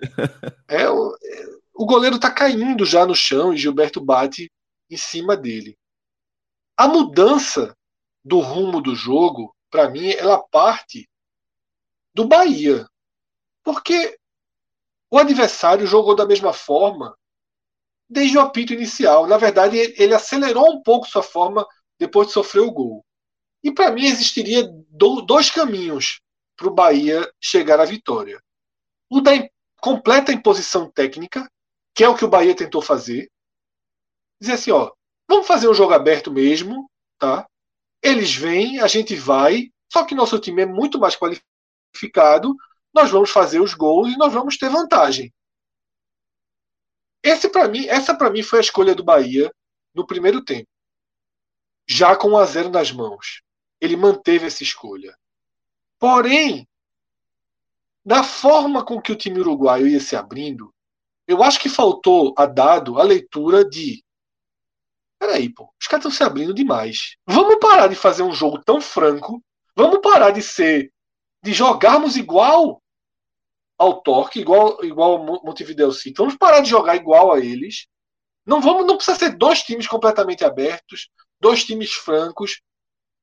Speaker 4: É, o, é, o goleiro está caindo já no chão e Gilberto bate em cima dele. A mudança do rumo do jogo, para mim, ela parte do Bahia. Porque o adversário jogou da mesma forma desde o apito inicial. Na verdade, ele acelerou um pouco sua forma depois de sofrer o gol. E para mim existiria dois caminhos para o Bahia chegar à vitória. O da completa imposição técnica, que é o que o Bahia tentou fazer. Dizer assim, ó, vamos fazer um jogo aberto mesmo, tá? Eles vêm, a gente vai, só que nosso time é muito mais qualificado, nós vamos fazer os gols e nós vamos ter vantagem. Esse para mim, essa para mim foi a escolha do Bahia no primeiro tempo. Já com 1 a 0 nas mãos. Ele manteve essa escolha. Porém, da forma com que o time uruguaio ia se abrindo, eu acho que faltou a dado a leitura de peraí, pô, os caras estão se abrindo demais. Vamos parar de fazer um jogo tão franco. Vamos parar de ser. de jogarmos igual ao Torque, igual, igual ao Montevideo City. Vamos parar de jogar igual a eles. Não vamos, não precisa ser dois times completamente abertos, dois times francos.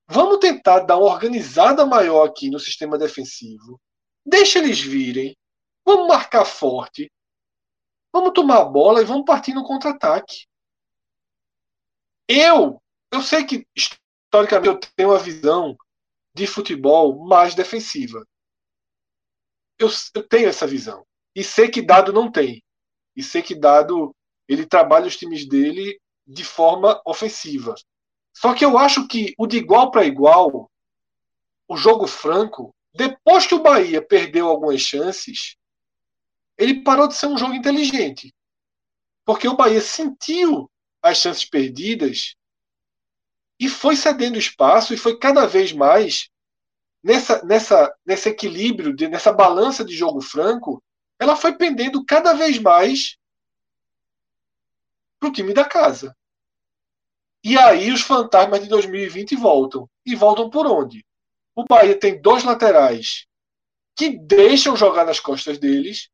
Speaker 4: Vamos tentar dar uma organizada maior aqui no sistema defensivo. Deixa eles virem. Vamos marcar forte. Vamos tomar a bola e vamos partir no contra-ataque. Eu, eu sei que historicamente eu tenho uma visão de futebol mais defensiva eu, eu tenho essa visão. E sei que Dado não tem. E sei que Dado ele trabalha os times dele de forma ofensiva. Só que eu acho que o de igual para igual, o jogo franco, depois que o Bahia perdeu algumas chances, ele parou de ser um jogo inteligente. Porque o Bahia sentiu as chances perdidas e foi cedendo espaço e foi cada vez mais nessa, nessa, nesse equilíbrio, de, nessa balança de jogo franco, ela foi pendendo cada vez mais para o time da casa. E aí os fantasmas de 2020 voltam. E voltam por onde? O Bahia tem dois laterais que deixam jogar nas costas deles.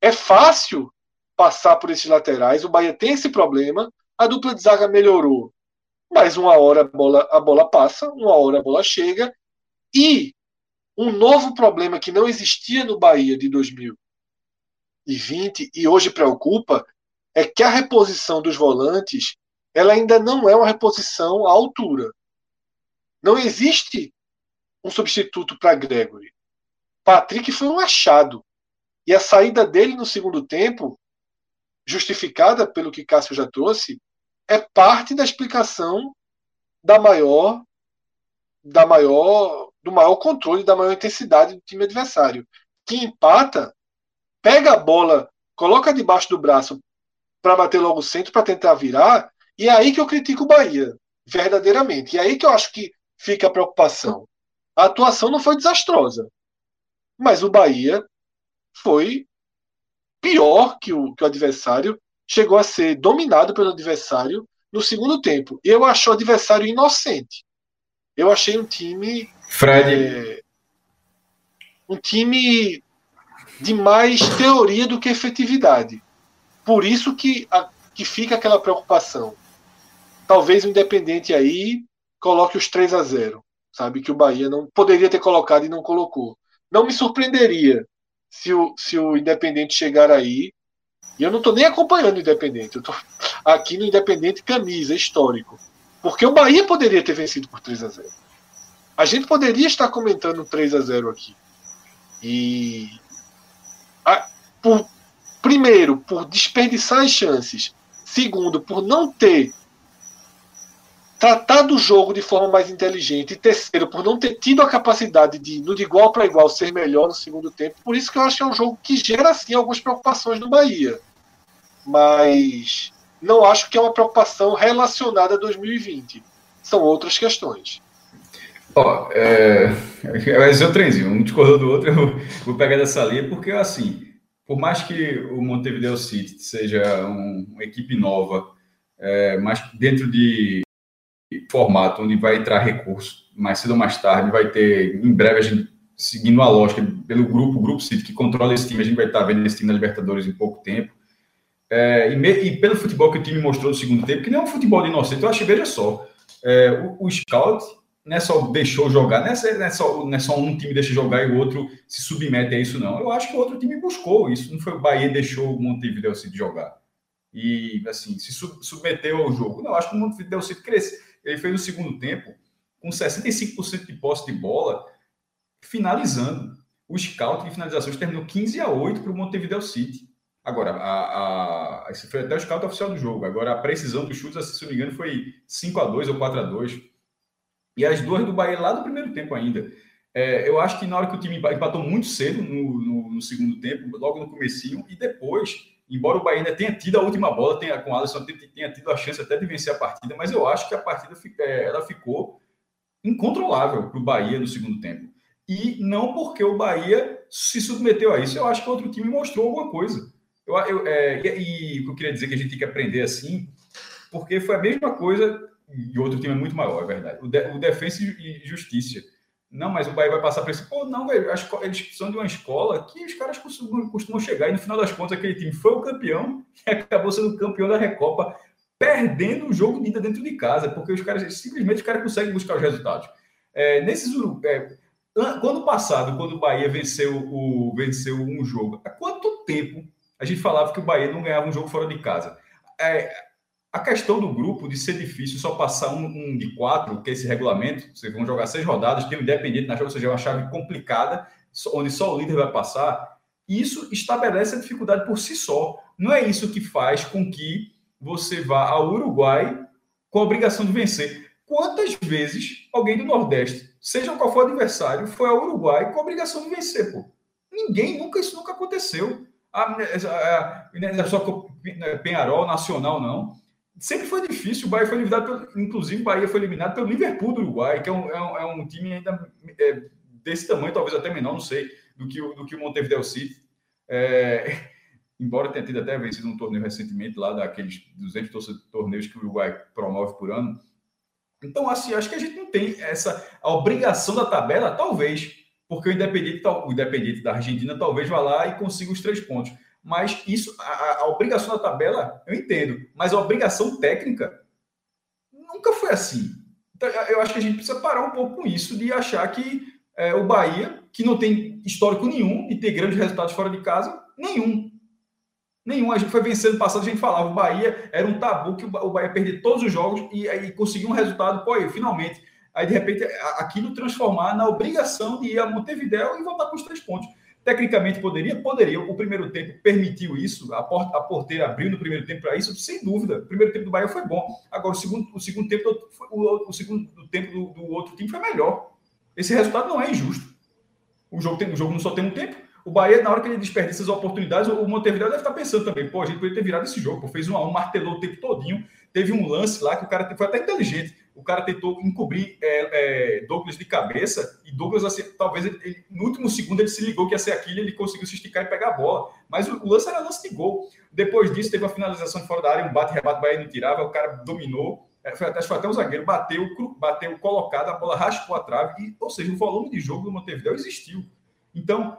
Speaker 4: É fácil passar por esses laterais. O Bahia tem esse problema. A dupla de zaga melhorou mas uma hora a bola, a bola passa, uma hora a bola chega, e um novo problema que não existia no Bahia de 2020 e hoje preocupa é que a reposição dos volantes ela ainda não é uma reposição à altura. Não existe um substituto para Gregory. Patrick foi um achado. E a saída dele no segundo tempo, justificada pelo que Cássio já trouxe, é parte da explicação da maior da maior do maior controle, da maior intensidade do time adversário, que empata, pega a bola, coloca debaixo do braço para bater logo o centro para tentar virar, e é aí que eu critico o Bahia, verdadeiramente. E é aí que eu acho que fica a preocupação. A atuação não foi desastrosa, mas o Bahia foi pior que o, que o adversário chegou a ser dominado pelo adversário no segundo tempo. Eu acho o adversário inocente. Eu achei um time.
Speaker 2: Fred. É,
Speaker 4: um time de mais teoria do que efetividade. Por isso que, a, que fica aquela preocupação. Talvez o Independente aí coloque os 3 a 0 Sabe? Que o Bahia não poderia ter colocado e não colocou. Não me surpreenderia se o, se o Independente chegar aí E eu não estou nem acompanhando o Independente. Eu estou aqui no Independente camisa, histórico. Porque o Bahia poderia ter vencido por 3 a 0 A gente poderia estar comentando 3 a 0 aqui. E. A, por, primeiro, por desperdiçar as chances. Segundo, por não ter tratado o jogo de forma mais inteligente. E terceiro, por não ter tido a capacidade de, no de igual para igual, ser melhor no segundo tempo. Por isso que eu acho que é um jogo que gera, sim, algumas preocupações no Bahia. Mas não acho que é uma preocupação relacionada a 2020. São outras questões.
Speaker 2: Ó, é, vai ser o trenzinho, um discordou do outro, [laughs] eu vou pegar dessa linha, porque assim, por mais que o Montevideo City seja um, uma equipe nova, é, mas dentro de formato onde vai entrar recurso mais cedo ou mais tarde, vai ter, em breve, a gente seguindo a lógica pelo grupo, o Grupo City, que controla esse time, a gente vai estar vendo esse time na Libertadores em pouco tempo. É, e, me, e, pelo futebol que o time mostrou no segundo tempo, que não é um futebol de inocente, eu acho, veja só, é, o, o, scout não é só deixou jogar, não é, não, é só, não é só um time deixa jogar e o outro se submete a isso, não. Eu acho que o outro time buscou isso, não foi o Bahia deixou o Montevideo City jogar. E, assim, se submeteu ao jogo. Não, acho que o Montevideo City cresceu ele fez o segundo tempo com 65% de posse de bola, finalizando. O scout de finalizações terminou 15 a 8 para o Montevideo City. Agora, a, a, esse foi até o scout oficial do jogo. Agora, a precisão dos chutes, se não me engano, foi 5 a 2 ou 4 a 2 E as duas do Bahia lá do primeiro tempo ainda. É, eu acho que na hora que o time empatou muito cedo no, no, no segundo tempo, logo no comecinho, e depois embora o Bahia ainda tenha tido a última bola, tenha, com o Alisson tenha tido a chance até de vencer a partida, mas eu acho que a partida é, ela ficou incontrolável para o Bahia no segundo tempo. E não porque o Bahia se submeteu a isso, eu acho que outro time mostrou alguma coisa. Eu, eu, é, e, e eu queria dizer que a gente tem que aprender assim, porque foi a mesma coisa, e outro time é muito maior, é verdade. O, de, o Defensa e Justiça não, mas o Bahia vai passar para esse. Pô, não, velho. Eles são de uma escola que os caras costumam, costumam chegar e no final das contas aquele time foi o campeão e acabou sendo campeão da Recopa, perdendo o jogo de dentro de casa, porque os caras simplesmente os caras conseguem buscar os resultados. É, nesses é, quando passado, quando o Bahia venceu o venceu um jogo, há quanto tempo a gente falava que o Bahia não ganhava um jogo fora de casa? É, a questão do grupo de ser difícil só passar um, um, de quatro, que é esse regulamento, vocês vão jogar seis rodadas, tem o independente na chave, ou seja, é uma chave complicada, onde só o líder vai passar. Isso estabelece a dificuldade por si só. Não é isso que faz com que você vá ao Uruguai com a obrigação de vencer. Quantas vezes alguém do Nordeste, seja qual for o adversário, foi ao Uruguai com a obrigação de vencer, pô? Ninguém, nunca isso nunca aconteceu. A, a, a, só Penharol, Nacional, não sempre foi difícil. O Bahia foi eliminado, pelo, inclusive o Bahia foi eliminado pelo Liverpool do Uruguai, que é um, é um, é um time ainda é, desse tamanho, talvez até menor, não sei, do que o, do que o Montevideo City. É, [laughs] embora tenha tido até vencido um torneio recentemente, lá daqueles 200 torneios que o Uruguai promove por ano. Então, assim, acho que a gente não tem essa a obrigação da tabela, talvez, porque o Independente, o Independente da Argentina talvez vá lá e consiga os três pontos. Mas isso, a, a obrigação da tabela, eu entendo. Mas a obrigação técnica nunca foi assim. Então, eu acho que a gente precisa parar um pouco com isso, de achar que é, o Bahia, que não tem histórico nenhum de ter grandes resultados fora de casa, nenhum. Nenhum. A gente foi vencendo passado, a gente falava, o Bahia era um tabu que o Bahia perdia todos os jogos e, e conseguiu um resultado, pô, aí, finalmente. Aí, de repente, aquilo transformar na obrigação de ir a Montevideo e voltar com os três pontos. Tecnicamente poderia? Poderia. O primeiro tempo permitiu isso, a, porta, a porteira abriu no primeiro tempo para isso, sem dúvida. O primeiro tempo do Bahia foi bom. Agora, o segundo, o segundo tempo, o, o segundo tempo do, do, outro time foi melhor. Esse resultado não é injusto. O jogo, tem, o jogo não só tem um tempo. O Bahia, na hora que ele desperdiça as oportunidades, o Montevideo deve estar pensando também, pô, a gente poderia ter virado esse jogo, pô, fez um a um, martelou o tempo todinho. Teve um lance lá que o cara foi até inteligente o cara tentou encobrir é, é, Douglas de cabeça e Douglas, assim, talvez ele, ele, no último segundo ele se ligou que ia ser aquilo ele conseguiu se esticar e pegar a bola. Mas o, o lance era lance de gol. Depois disso, teve uma finalização de fora da área, um bate-rebate, Bahia não tirava, o cara dominou. É, foi, até, foi até um zagueiro, bateu, bateu colocado, a bola raspou a trave. E, ou seja, o volume de jogo do Montevideo existiu. Então,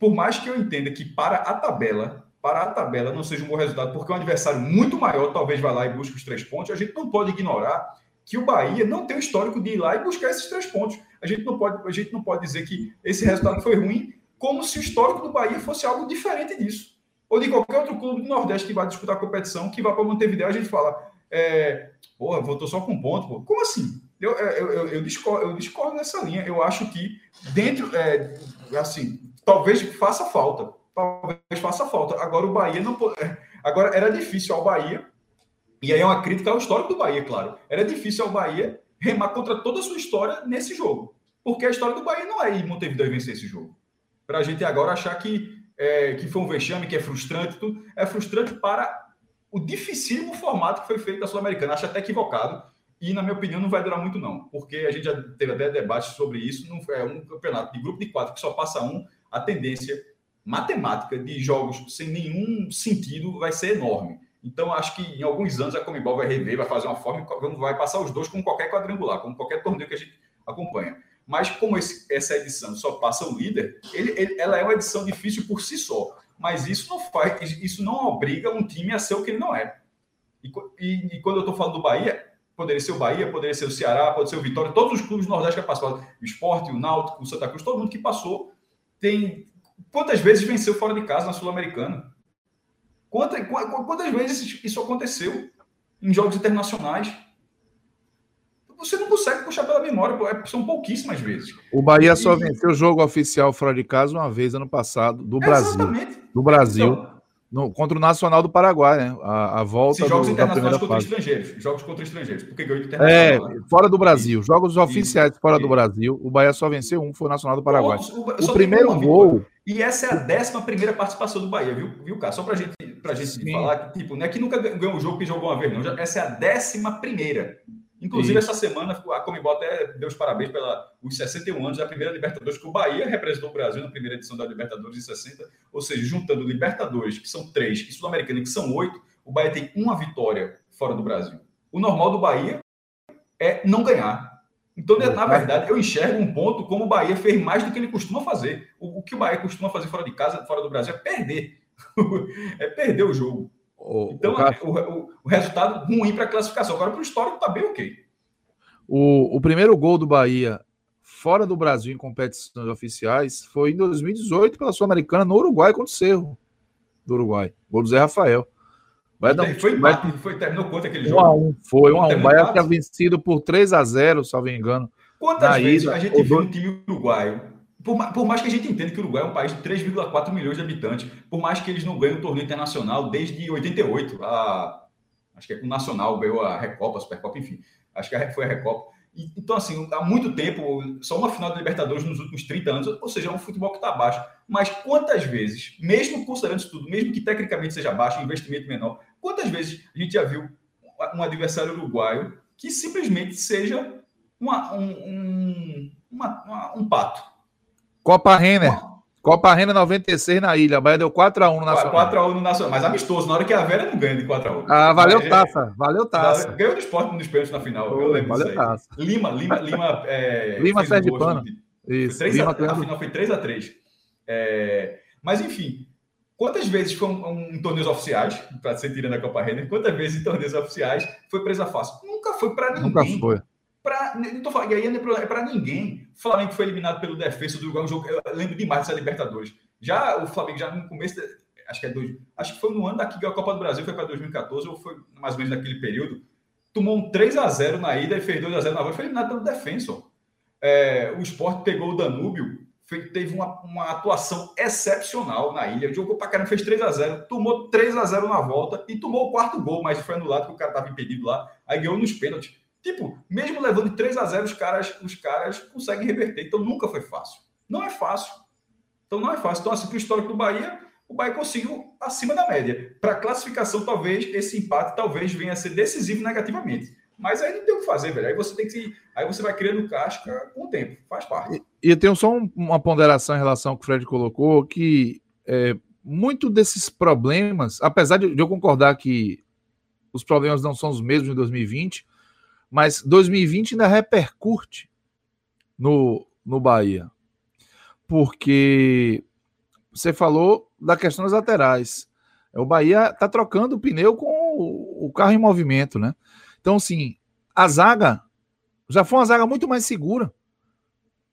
Speaker 2: por mais que eu entenda que para a tabela, para a tabela não seja um bom resultado, porque um adversário muito maior talvez vá lá e busque os três pontos, a gente não pode ignorar que o Bahia não tem o histórico de ir lá e buscar esses três pontos. A gente não pode, a gente não pode dizer que esse resultado foi ruim, como se o histórico do Bahia fosse algo diferente disso. ou de qualquer outro clube do Nordeste que vai disputar a competição, que vá para Montevideo, a gente fala, é, porra, voltou só com ponto, pô. Como assim? Eu, eu, eu, eu, discordo, eu discordo nessa linha. Eu acho que dentro, é, assim, talvez faça falta. Talvez faça falta. Agora o Bahia não. É, agora era difícil ao Bahia, e aí é uma crítica ao histórico do Bahia, claro. Era difícil ao Bahia remar contra toda a sua história nesse jogo. Porque a história do Bahia não é ir Montevideo vencer esse jogo. Para a gente agora achar que, é, que foi um vexame, que é frustrante, tudo. É frustrante para o dificílimo formato que foi feito da Sul-Americana. Acho até equivocado. E, na minha opinião, não vai durar muito, não. Porque a gente já teve até debate sobre isso. Não é um campeonato de grupo de quatro que só passa um. A tendência matemática de jogos sem nenhum sentido vai ser enorme. Então, acho que em alguns anos a Comembol vai rever, vai fazer uma forma, vai passar os dois com qualquer quadrangular, com qualquer torneio que a gente acompanha. Mas como esse, essa edição só passa o líder, ele, ele, ela é uma edição difícil por si só. Mas isso não faz, isso não obriga um time a ser o que ele não é. E, e, e quando eu estou falando do Bahia, poderia ser o Bahia, poderia ser o Ceará, pode ser o Vitória, todos os clubes Nordeste que passaram, o Esporte, o Náutico, o Santa Cruz, todo mundo que passou tem quantas vezes venceu fora de casa na Sul-Americana? Quantas, quantas vezes isso aconteceu em jogos internacionais? Você não consegue puxar pela memória, é, são pouquíssimas vezes.
Speaker 5: O Bahia e... só venceu o jogo oficial fora de casa uma vez ano passado, do Brasil. Exatamente. Do Brasil. Então, no, contra o Nacional do Paraguai, né? A, a volta
Speaker 2: Sim, jogos
Speaker 5: do,
Speaker 2: internacionais contra fase. estrangeiros. Jogos contra estrangeiros. Porque ganhou
Speaker 5: É, né? fora do Brasil. Jogos oficiais fora do Brasil. O Bahia só venceu um, foi o Nacional do Paraguai. O, o primeiro gol.
Speaker 2: E essa é a décima primeira participação do Bahia, viu, viu cara? Só pra gente, pra gente Sim. falar que, tipo, não é que nunca ganhou um jogo que jogou uma vez, não. Essa é a décima primeira. Inclusive, Isso. essa semana, a Comembol até deu os parabéns pelos 61 anos da primeira Libertadores, que o Bahia representou o Brasil na primeira edição da Libertadores em 60. Ou seja, juntando Libertadores, que são três, e Sul-Americana, que são oito, o Bahia tem uma vitória fora do Brasil. O normal do Bahia é não ganhar. Então, na verdade, eu enxergo um ponto como o Bahia fez mais do que ele costuma fazer. O, o que o Bahia costuma fazer fora de casa, fora do Brasil, é perder. [laughs] é perder o jogo. O, então, o, o, o, resultado ruim para a classificação. Agora, para o histórico, está bem ok.
Speaker 5: O, o primeiro gol do Bahia fora do Brasil em competições oficiais foi em 2018 pela Sul-Americana no Uruguai contra o Cerro do Uruguai. Gol do Zé Rafael.
Speaker 2: Vai dar um, foi vai... foi, terminou quanto aquele
Speaker 5: jogo? 1 a 1 foi 1 a 1 Bahia tinha vencido por 3 a 0 salvo engano.
Speaker 2: Quantas vezes ida, a gente viu um time uruguaio por, por, mais que a gente entenda que o Uruguai é um país de 3,4 milhões de habitantes, por mais que eles não ganhem o torneio internacional desde 88, a, acho que é com o Nacional, ganhou a Recopa, a Supercopa, enfim, acho que foi a Recopa. Então, assim, há muito tempo, só uma final da Libertadores nos últimos 30 anos, ou seja, é um futebol que está baixo. Mas quantas vezes, mesmo considerando isso tudo, mesmo que tecnicamente seja baixo, investimento menor, quantas vezes a gente já viu um adversário uruguaio que simplesmente seja uma, um, um, uma, uma, um pato?
Speaker 5: Copa Renner. Copa Renner 96 na ilha. A Bahia deu 4x1 no
Speaker 2: Nacional. 4x1 no Nacional. Mas amistoso, na hora que a Vera não ganha de 4x1.
Speaker 5: Ah, valeu mas, taça. Valeu taça.
Speaker 2: Ganhou do esporte nos pênaltis na final. Oh, eu lembro valeu disso aí. Taça. Lima, Lima, Lima. [laughs] É,
Speaker 5: Lima Sergipano.
Speaker 2: Isso. 3 Lima, a, a final foi 3x3. É, mas enfim, quantas vezes foi um, um torneios oficiais, para ser tirando a Copa Renner, quantas vezes em torneios oficiais foi presa fácil? Nunca foi para ninguém.
Speaker 5: Nunca foi.
Speaker 2: Pra, falando, e aí é para ninguém. O Flamengo foi eliminado pelo defesa do Uruguai, um jogo, eu lembro demais dessa Libertadores. Já o Flamengo, já no começo, acho que é dois, acho que foi no ano da que a Copa do Brasil, foi para 2014, ou foi mais ou menos naquele período. Tomou um 3 a 0 na ida e fez 2 a 0 na volta, foi eliminado pelo Defensor. É, o Sport pegou o Danúbio, foi, teve uma, uma atuação excepcional na ilha, jogou para caramba, fez 3 a 0 tomou 3 a 0 na volta e tomou o quarto gol, mas foi anulado porque o cara estava impedido lá, aí ganhou nos pênaltis. Tipo, mesmo levando 3 a 0 os caras, os caras conseguem reverter. Então nunca foi fácil. Não é fácil. Então não é fácil. Então, assim, para o histórico do Bahia, o Bahia conseguiu acima da média. Para a classificação, talvez esse empate talvez venha a ser decisivo negativamente. Mas aí não tem o que fazer, velho. Aí você tem que. Aí você vai criando casca com o tempo. Faz parte.
Speaker 5: E, eu tenho só um, uma ponderação em relação ao que o Fred colocou, que é, muito desses problemas, apesar de, de eu concordar que os problemas não são os mesmos em 2020, mas 2020 ainda repercute no, no Bahia. Porque você falou da questão das laterais. O Bahia está trocando o pneu com o, carro em movimento, né? Então, assim, a zaga já foi uma zaga muito mais segura.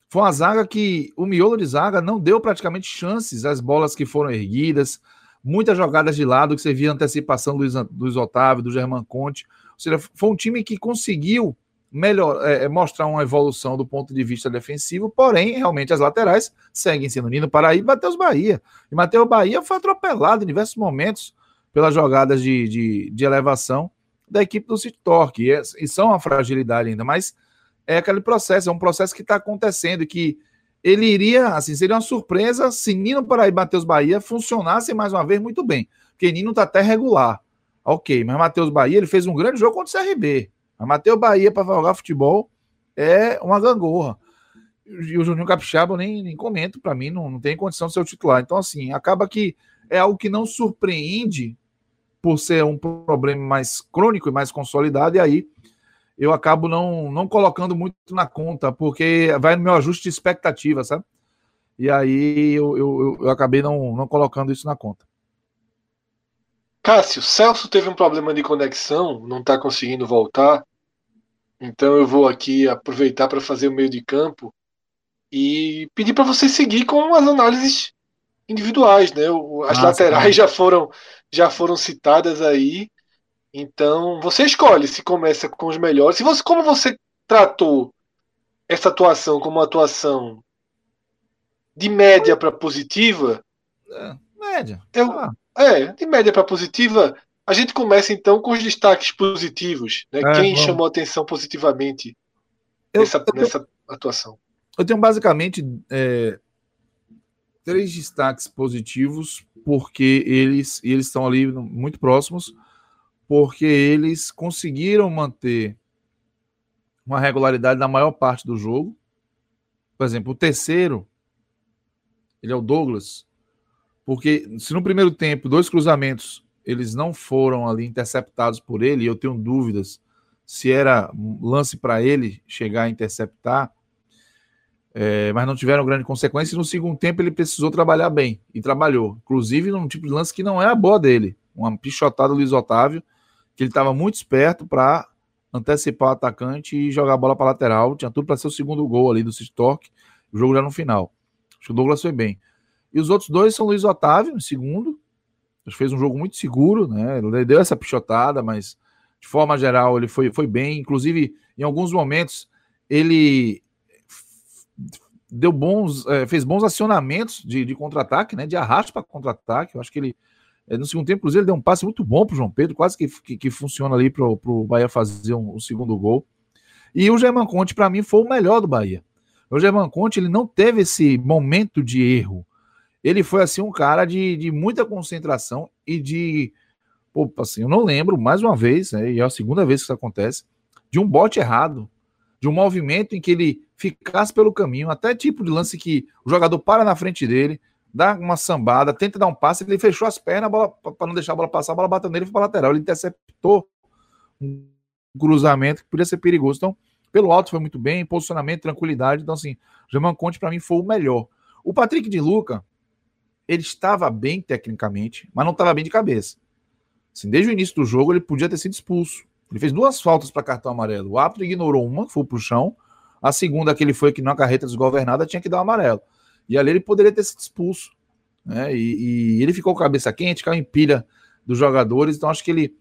Speaker 5: Foi uma zaga que o miolo de zaga não deu praticamente chances às bolas que foram erguidas. muitas jogadas de lado, que você via antecipação do Luiz, Otávio, do Germán Conte. Seja, foi um time que conseguiu melhor, é, é, mostrar uma evolução do ponto de vista defensivo, porém, realmente as laterais seguem sendo Nino Paraíba e Matheus Bahia. E Matheus Bahia foi atropelado em diversos momentos pelas jogadas de, de, de elevação da equipe do City Torque, e, é, e são uma fragilidade ainda, mas é aquele processo, é um processo que está acontecendo que ele iria, assim, seria uma surpresa se Nino Paraíba e Matheus Bahia funcionassem mais uma vez muito bem, porque Nino está até regular, ok, mas Matheus Bahia, ele fez um grande jogo contra o CRB, mas Matheus Bahia para jogar futebol é uma gangorra. E o Juninho Capixaba eu nem, nem comento, para mim não, não tem condição de ser o titular. Então, assim, acaba que é algo que não surpreende por ser um problema mais crônico e mais consolidado, e aí eu acabo não, não colocando muito na conta, porque vai no meu ajuste de expectativa, sabe? E aí eu, eu, eu acabei não, não colocando isso na conta.
Speaker 4: Cássio, Celso teve um problema de conexão, não está conseguindo voltar. Então eu vou aqui aproveitar para fazer o meio de campo e pedir para você seguir com as análises individuais, né? As Nossa, laterais cara. já foram já foram citadas aí. Então você escolhe se começa com os melhores. Se você como você tratou essa atuação como uma atuação de média para positiva,
Speaker 5: é, média.
Speaker 4: Eu, ah. É, de média para positiva, a gente começa então com os destaques positivos. Né? É, Quem chamou atenção positivamente eu, nessa, eu tenho, nessa, atuação?
Speaker 5: Eu tenho basicamente é, três destaques positivos, porque eles, eles estão ali muito próximos, porque eles conseguiram manter uma regularidade na maior parte do jogo. Por exemplo, o terceiro, ele é o Douglas, porque se no primeiro tempo dois cruzamentos eles não foram ali interceptados por ele, eu tenho dúvidas se era lance para ele chegar a interceptar, é, mas não tiveram grande consequência. E no segundo tempo ele precisou trabalhar bem e trabalhou, inclusive num tipo de lance que não é a boa dele, uma pichotada do Luiz Otávio, que ele estava muito esperto para antecipar o atacante e jogar a bola para lateral. Tinha tudo para ser o segundo gol ali do Torque, o jogo já no final. Acho que o Douglas foi bem. E os outros dois são Luiz Otávio, segundo. Ele fez um jogo muito seguro, né? Ele deu essa pichotada, mas de forma geral ele foi, foi bem. Inclusive, em alguns momentos, ele deu bons, é, fez bons acionamentos de, de contra-ataque, né? De arrasto para contra-ataque. Eu acho que ele, é, no segundo tempo, inclusive, ele deu um passe muito bom para o João Pedro, quase que, que, que funciona ali para o Bahia fazer um, um, segundo gol. E o German Conte, para mim, foi o melhor do Bahia. O German Conte ele não teve esse momento de erro ele foi assim um cara de, de muita concentração e de. Opa, assim, eu não lembro, mais uma vez, né, e é a segunda vez que isso acontece, de um bote errado, de um movimento em que ele ficasse pelo caminho, até tipo de lance que o jogador para na frente dele, dá uma sambada, tenta dar um passe, ele fechou as pernas para não deixar a bola passar, a bola bateu nele e foi para lateral. Ele interceptou um cruzamento que podia ser perigoso. Então, pelo alto foi muito bem, posicionamento, tranquilidade. Então, assim, o German Conte para mim foi o melhor. O Patrick de Luca, ele estava bem tecnicamente, mas não estava bem de cabeça. Assim, desde o início do jogo, ele podia ter sido expulso. Ele fez duas faltas para cartão amarelo. O árbitro ignorou uma, foi para o chão. A segunda, que ele foi que numa carreta desgovernada, tinha que dar o amarelo. E ali ele poderia ter sido expulso. Né? E, e ele ficou com a cabeça quente, caiu em pilha dos jogadores. Então, acho que ele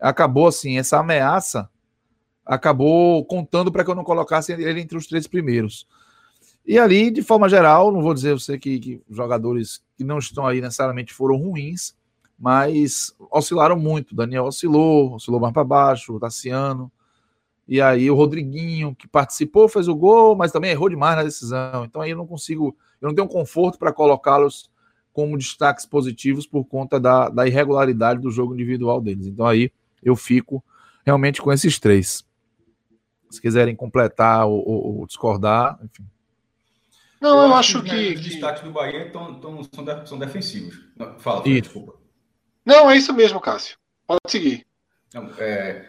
Speaker 5: acabou assim, essa ameaça acabou contando para que eu não colocasse ele entre os três primeiros. E ali, de forma geral, não vou dizer você que, que jogadores que não estão aí necessariamente foram ruins, mas oscilaram muito. Daniel oscilou, oscilou mais para baixo, o Tassiano. E aí o Rodriguinho, que participou, fez o gol, mas também errou demais na decisão. Então aí eu não consigo, eu não tenho conforto para colocá-los como destaques positivos por conta da, da irregularidade do jogo individual deles. Então aí eu fico realmente com esses três. Se quiserem completar ou, ou, ou discordar, enfim.
Speaker 2: Não, eu, eu acho, acho, que. Os destaques do Bahia tão, tão, são, de, são defensivos. Não, fala, fala desculpa.
Speaker 4: Não, é isso mesmo, Cássio. Pode seguir.
Speaker 2: Não, é,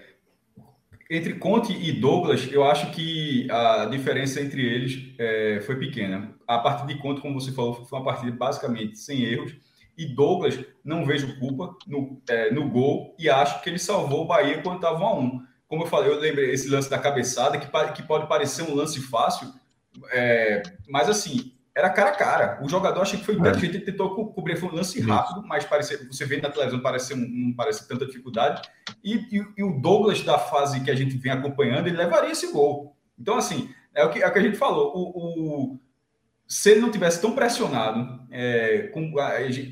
Speaker 2: entre Conte e Douglas, eu acho que a diferença entre eles é, foi pequena. A partida de Conte, como você falou, foi uma partida basicamente sem erros. E Douglas, não vejo culpa no, é, no gol e acho que ele salvou o Bahia quando estava 1 a 1 Como eu falei, eu lembrei esse lance da cabeçada, que, que pode parecer um lance fácil, é, mas assim, era cara a cara. O jogador achei que foi inteligente, ele tentou co cobrir, foi um lance rápido, mas parecia, você vê na televisão, parece um, não parece tanta dificuldade. E, e, e, o Douglas, da fase que a gente vem acompanhando, ele levaria esse gol. Então, assim, é o que, é o que a gente falou. O, o, se ele não tivesse tão pressionado, é, com,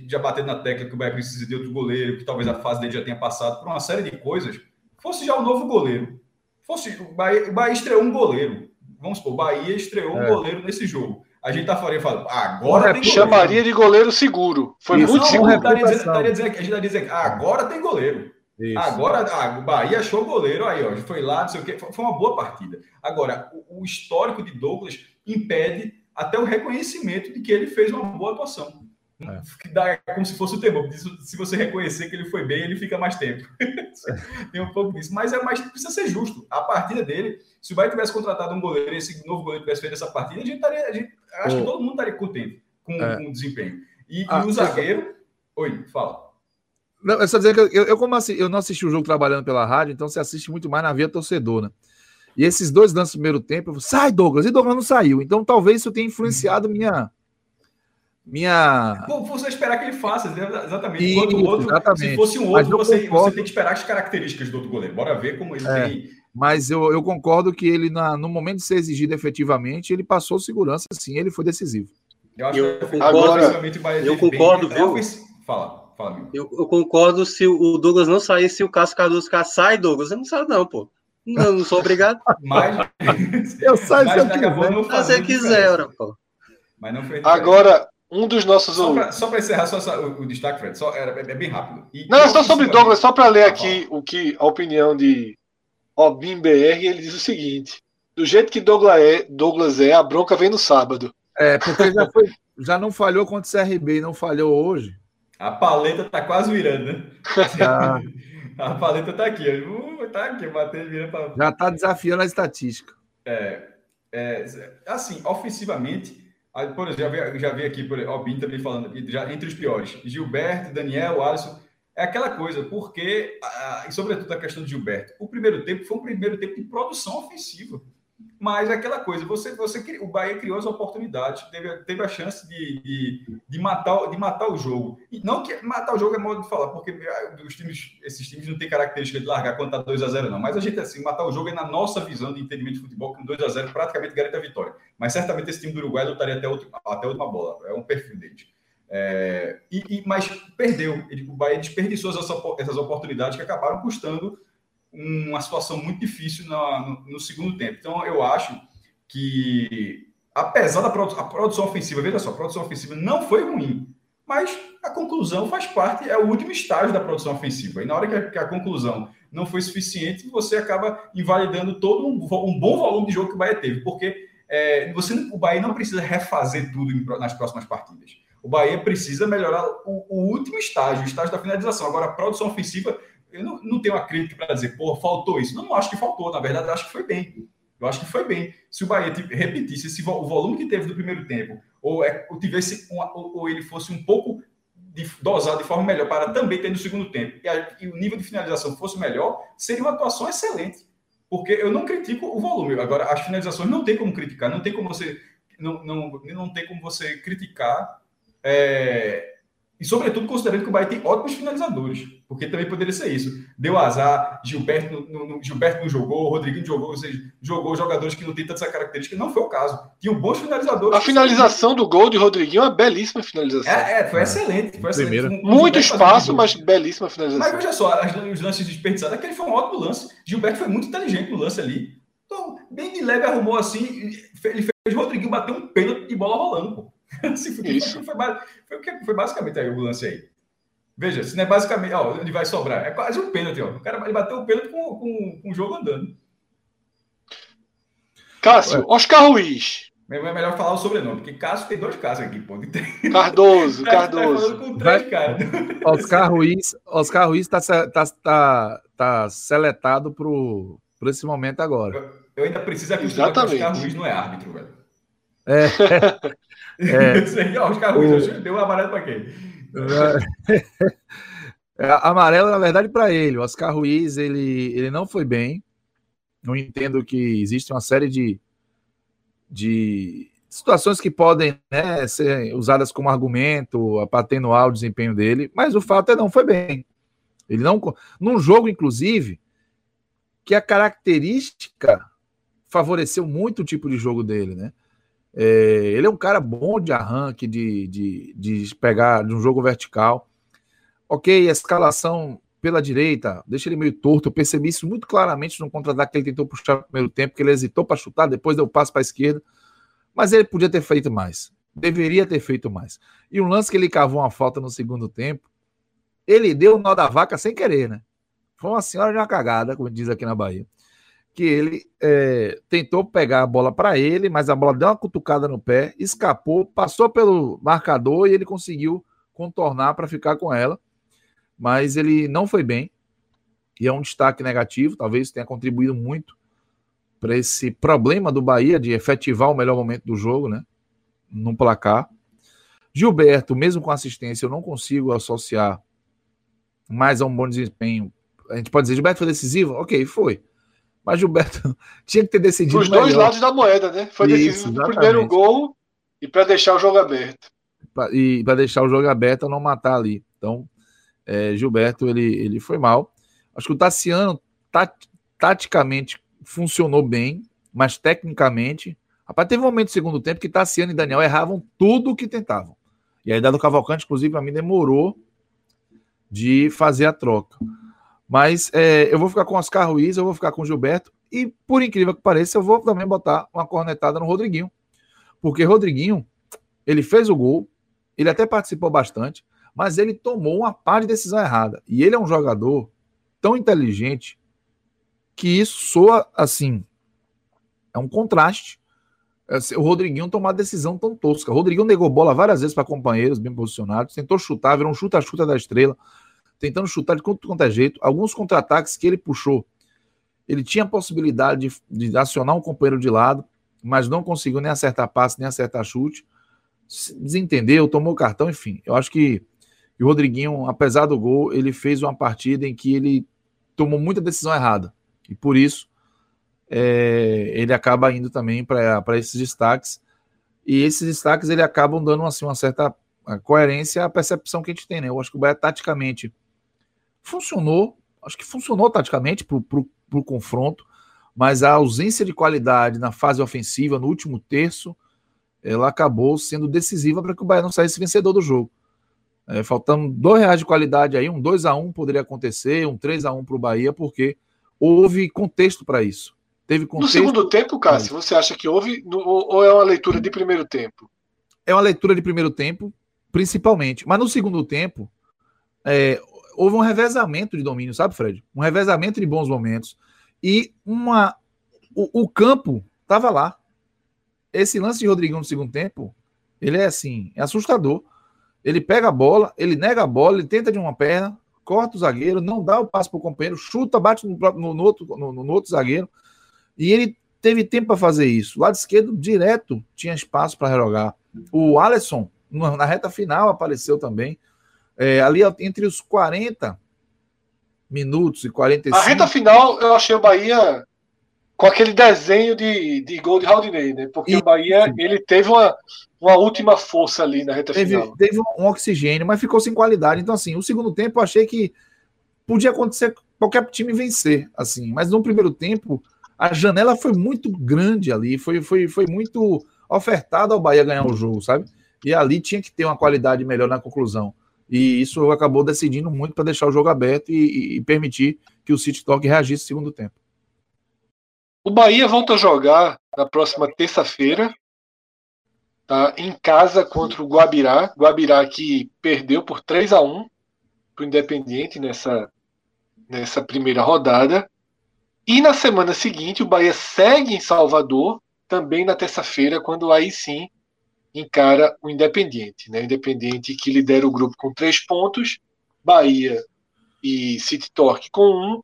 Speaker 2: já batendo na tecla que o Bahia precisa de outro goleiro, que talvez a fase dele já tenha passado por uma série de coisas, fosse já o novo goleiro. Fosse, o Bahia, o Bahia estreou um goleiro. Vamos supor, o Bahia estreou um é. goleiro nesse jogo a gente tá falando, falando agora tem
Speaker 4: Chamaria de goleiro seguro. Foi Isso, muito seguro. Estaria
Speaker 2: dizendo, estaria dizendo, a gente estaria dizendo, agora tem goleiro. Isso. Agora, ah, o Bahia achou goleiro aí, ó, foi lá, não sei o quê. Foi uma boa partida. Agora, o, o histórico de Douglas impede até o reconhecimento de que ele fez uma boa atuação. [laughs] É. Dá, como se fosse o tempo. Se você reconhecer que ele foi bem, ele fica mais tempo. [laughs] Tem um pouco disso. Mas é mais precisa ser justo. A partida dele, se o Bahia tivesse contratado um goleiro, esse novo goleiro tivesse feito essa partida, a gente estaria. A gente, acho oh. que todo mundo estaria contente com, é. com o desempenho. E, ah, e o zagueiro. Oi, fala.
Speaker 5: Não, é só dizer que eu, eu, como assim, eu não assisti o jogo trabalhando pela rádio, então você assiste muito mais na via torcedora. Né? E esses dois lances no primeiro tempo, eu sai Douglas, e Douglas não saiu. Então talvez isso tenha influenciado minha, minha.
Speaker 2: Bom, você esperar que ele faça, exatamente. Isso, Enquanto o outro, exatamente. se fosse um outro, você, concordo... você, tem que esperar as características do outro goleiro. Bora ver como ele é, tem.
Speaker 5: Mas eu, eu concordo que ele, na, no momento de ser exigido efetivamente, ele passou segurança, sim, ele foi decisivo.
Speaker 3: Eu, acho eu que concordo, eu concordo, bem, viu?
Speaker 2: Fala, fala,
Speaker 3: eu, eu, concordo se o Douglas não sair, se o Cássio Cardoso ficar, sai, Douglas, eu não sai, não, pô. Não, não sou obrigado. [laughs]
Speaker 2: Mas,
Speaker 5: eu saio
Speaker 2: se eu quiser.
Speaker 3: Se você quiser, pô.
Speaker 4: Mas não foi Agora, um dos nossos.
Speaker 2: Só para encerrar só, só, o, o, destaque, Fred, só, era, é, é bem rápido.
Speaker 4: E, não, é só sobre Douglas, só para ler aqui o que a opinião de Obim BR, ele diz o seguinte: do jeito que Douglas é, Douglas é, a bronca vem no sábado.
Speaker 5: É, porque já, foi, já não falhou contra o CRB, não falhou hoje.
Speaker 2: A paleta tá quase virando, né? Já. [laughs] a paleta tá aqui, uh, tá aqui, batendo virando pra...
Speaker 5: Já tá desafiando a estatística.
Speaker 2: É, é, assim, ofensivamente, por exemplo, já vi, já vi aqui, por, Bim também falando, já, entre os piores, Gilberto, Daniel, Alisson, é aquela coisa, porque, e sobretudo a questão de Gilberto, o primeiro tempo foi um primeiro tempo de produção ofensiva. Mas é aquela coisa, você, você, o Bahia criou as oportunidades, teve, teve a chance de, de, de, matar, de matar o jogo. E não que matar o jogo é modo de falar, porque ah, os times, esses times não têm característica de largar quando está 2 a 0 não. Mas a gente, assim, matar o jogo é na nossa visão de entendimento de futebol, que 2 a 0 praticamente garante a vitória. Mas certamente esse time do Uruguai lutaria até, outro, até a última bola. É um perfil deles. É, e, e, mas perdeu. O Bahia desperdiçou essas, essas oportunidades que acabaram custando uma situação muito difícil no, no, segundo tempo. Então, eu acho que, apesar da produ a produção ofensiva, veja só, a produção ofensiva não foi ruim, mas a conclusão faz parte, é o último estágio da produção ofensiva. E na hora que a, que a conclusão não foi suficiente, você acaba invalidando todo um, um, bom volume de jogo que o Bahia teve, porque é, você, o Bahia não precisa refazer tudo em, nas próximas partidas. O Bahia precisa melhorar o, o último estágio, o estágio da finalização. Agora, a produção ofensiva eu não, não tenho uma crítica para dizer, pô, faltou isso. Não, não acho que faltou, na verdade, acho que foi bem. Eu acho que foi bem. Se o Bahia repetisse esse, o volume que teve no primeiro tempo, ou, é, ou tivesse ou, ou, ele fosse um pouco de, dosado de forma melhor para também ter no segundo tempo, e, a, e o nível de finalização fosse melhor, seria uma atuação excelente. Porque eu não critico o volume. Agora, as finalizações não tem como criticar, não tem como você. Não, não, não tem como você criticar. É, e, sobretudo, considerando que o Bahia tem ótimos finalizadores, porque também poderia ser isso. Deu azar, Gilberto, no, no, Gilberto não jogou, Rodriguinho jogou, ou seja, jogou jogadores que não têm tanta essa característica. Não foi o caso. Tinham bons finalizadores.
Speaker 4: A finalização do gol de Rodriguinho é uma belíssima finalização.
Speaker 2: É, é foi excelente. Foi excelente.
Speaker 4: Muito espaço, mas belíssima finalização.
Speaker 2: Mas veja só, os lances desperdiçados. Aquele foi um ótimo lance. Gilberto foi muito inteligente no lance ali. Então, bem de leve arrumou assim. Ele fez Rodriguinho bater um pênalti de bola rolando, pô. [laughs] assim, foi, Isso. Foi, foi, foi, basicamente aí o lance aí. Veja, se não é basicamente, ó, onde vai sobrar. É quase um pênalti, ó. O cara ele bateu o pênalti com, com, com o jogo andando.
Speaker 4: Cássio, Oscar Ruiz.
Speaker 2: É melhor falar o sobrenome, porque Cássio tem dois casos aqui, pô.
Speaker 4: Cardoso, [laughs] Cardoso.
Speaker 5: com três Oscar Ruiz, Oscar Ruiz tá, tá, tá, tá seletado pro, por esse momento agora.
Speaker 2: Eu, eu ainda preciso acreditar que Oscar Ruiz não é árbitro, velho.
Speaker 5: É. [laughs]
Speaker 2: É, [laughs] Oscar Ruiz, o... deu amarelo para quem?
Speaker 5: É, amarelo, na verdade, para ele. O Oscar Ruiz, ele, ele não foi bem. Não entendo que existe uma série de, de situações que podem né, ser usadas como argumento para atenuar o desempenho dele, mas o fato é não foi bem. Ele não. Num jogo, inclusive, que a característica favoreceu muito o tipo de jogo dele, né? É, ele é um cara bom de arranque, de, de, de pegar de um jogo vertical. Ok, a escalação pela direita, deixa ele meio torto. Eu percebi isso muito claramente no contra-ataque que ele tentou puxar no primeiro tempo, que ele hesitou para chutar, depois deu passo para a esquerda. Mas ele podia ter feito mais. Deveria ter feito mais. E um lance que ele cavou uma falta no segundo tempo, ele deu o nó da vaca sem querer, né? Foi uma senhora de uma cagada, como diz aqui na Bahia. Que ele é, tentou pegar a bola para ele, mas a bola deu uma cutucada no pé, escapou, passou pelo marcador e ele conseguiu contornar para ficar com ela. Mas ele não foi bem. E é um destaque negativo, talvez tenha contribuído muito para esse problema do Bahia de efetivar o melhor momento do jogo, né? No placar. Gilberto, mesmo com assistência, eu não consigo associar mais a um bom desempenho. A gente pode dizer, Gilberto foi decisivo? Ok, foi. Mas Gilberto [laughs] tinha que ter decidido.
Speaker 4: Os dois lados da moeda, né? Foi Isso, decisivo no primeiro gol e para deixar o jogo aberto.
Speaker 5: E para deixar o jogo aberto, não matar ali. Então, é, Gilberto, ele, ele foi mal. Acho que o Tassiano, tat, taticamente, funcionou bem, mas tecnicamente. Rapaz, teve um momento no segundo tempo que Tassiano e Daniel erravam tudo o que tentavam. E a ideia do Cavalcante, inclusive, para mim demorou de fazer a troca. Mas é, eu vou ficar com Oscar Ruiz, eu vou ficar com Gilberto. E, por incrível que pareça, eu vou também botar uma cornetada no Rodriguinho. Porque Rodriguinho, ele fez o gol, ele até participou bastante, mas ele tomou uma par de decisão errada. E ele é um jogador tão inteligente que isso soa assim. É um contraste. É, o Rodriguinho tomar decisão tão tosca. O Rodriguinho negou bola várias vezes para companheiros bem posicionados, tentou chutar, virou um chuta-chuta da estrela, tentando chutar de quanto quanto é jeito. Alguns contra-ataques que ele puxou, ele tinha a possibilidade de, de, acionar um companheiro de lado, mas não conseguiu nem acertar passe, nem acertar chute. Desentendeu, tomou cartão, enfim. Eu acho que o Rodriguinho, apesar do gol, ele fez uma partida em que ele tomou muita decisão errada. E por isso é, ele acaba indo também para esses destaques. E esses destaques ele acabam dando assim, uma certa coerência à percepção que a gente tem. Né? Eu acho que o Bahia taticamente funcionou, acho que funcionou taticamente para o confronto, mas a ausência de qualidade na fase ofensiva, no último terço, ela acabou sendo decisiva para que o Bahia não saísse vencedor do jogo. É, faltando dois reais de qualidade aí, um 2 a 1 poderia acontecer, um 3 a 1 para o Bahia, porque houve contexto para isso. Teve contexto...
Speaker 4: No segundo tempo, Cássio, você acha que houve ou é uma leitura de primeiro tempo?
Speaker 5: É uma leitura de primeiro tempo, principalmente. Mas no segundo tempo, é, houve um revezamento de domínio, sabe, Fred? Um revezamento de bons momentos. E uma, o, o campo estava lá. Esse lance de Rodrigão no segundo tempo, ele é assim, é assustador. Ele pega a bola, ele nega a bola, ele tenta de uma perna, corta o zagueiro, não dá o passo para o companheiro, chuta, bate no, no, no outro, no, no, outro zagueiro. E ele teve tempo para fazer isso. Lado esquerdo, direto, tinha espaço para rerogar. O Alisson, na reta final, apareceu também. É, ali entre os 40 minutos e 45.
Speaker 4: A reta final, eu achei o Bahia com aquele desenho de, de gol de Haldinei, né? Porque e, o Bahia ele teve uma, uma última força ali na reta
Speaker 5: teve,
Speaker 4: final.
Speaker 5: Teve um oxigênio, mas ficou sem qualidade. Então, assim, o segundo tempo eu achei que podia acontecer qualquer time vencer, assim. Mas no primeiro tempo, a janela foi muito grande ali, foi, foi, foi muito ofertada ao Bahia ganhar o jogo, sabe? E ali tinha que ter uma qualidade melhor na conclusão. E isso acabou decidindo muito para deixar o jogo aberto e, e, permitir que o City Talk reagisse no segundo tempo.
Speaker 4: O Bahia volta a jogar na próxima terça-feira, tá? em casa contra o Guabirá. Guabirá que perdeu por 3 a 1 para o Independiente nessa, nessa primeira rodada. E na semana seguinte, o Bahia segue em Salvador, também na terça-feira, quando aí sim encara o Independiente. Né? Independiente que lidera o grupo com três pontos, Bahia e City Torque com um,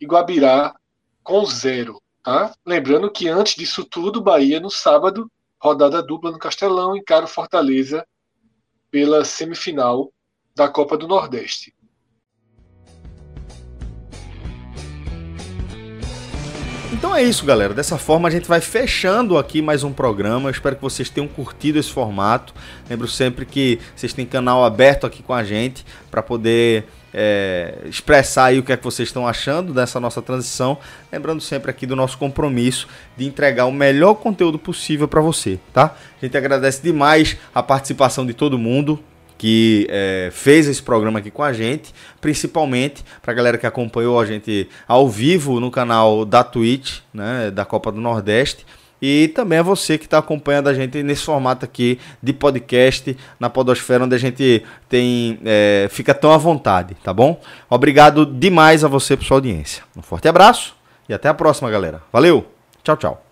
Speaker 4: e Guabirá com zero. Tá? Lembrando que antes disso tudo, Bahia no sábado, rodada dupla no Castelão, encara o Fortaleza pela semifinal da Copa do
Speaker 1: Então Então é isso, galera. Dessa forma a gente vai fechando aqui mais um programa. Eu espero que vocês tenham curtido esse formato. Lembro sempre que vocês têm canal aberto aqui com a gente para poder é, expressar aí o que é que vocês estão achando dessa nossa transição. Lembrando sempre aqui do nosso compromisso de entregar o melhor conteúdo possível para você, tá? A gente agradece demais a participação de todo mundo que é, fez esse programa aqui com a gente, principalmente para a galera que acompanhou a gente ao vivo no canal da Twitch, né, da Copa do Nordeste. E também a você que está acompanhando a gente nesse formato aqui de podcast na Podosfera, onde a gente tem é, fica tão à vontade, tá bom? Obrigado demais a você por sua audiência. Um forte abraço e até a próxima, galera. Valeu! Tchau, tchau.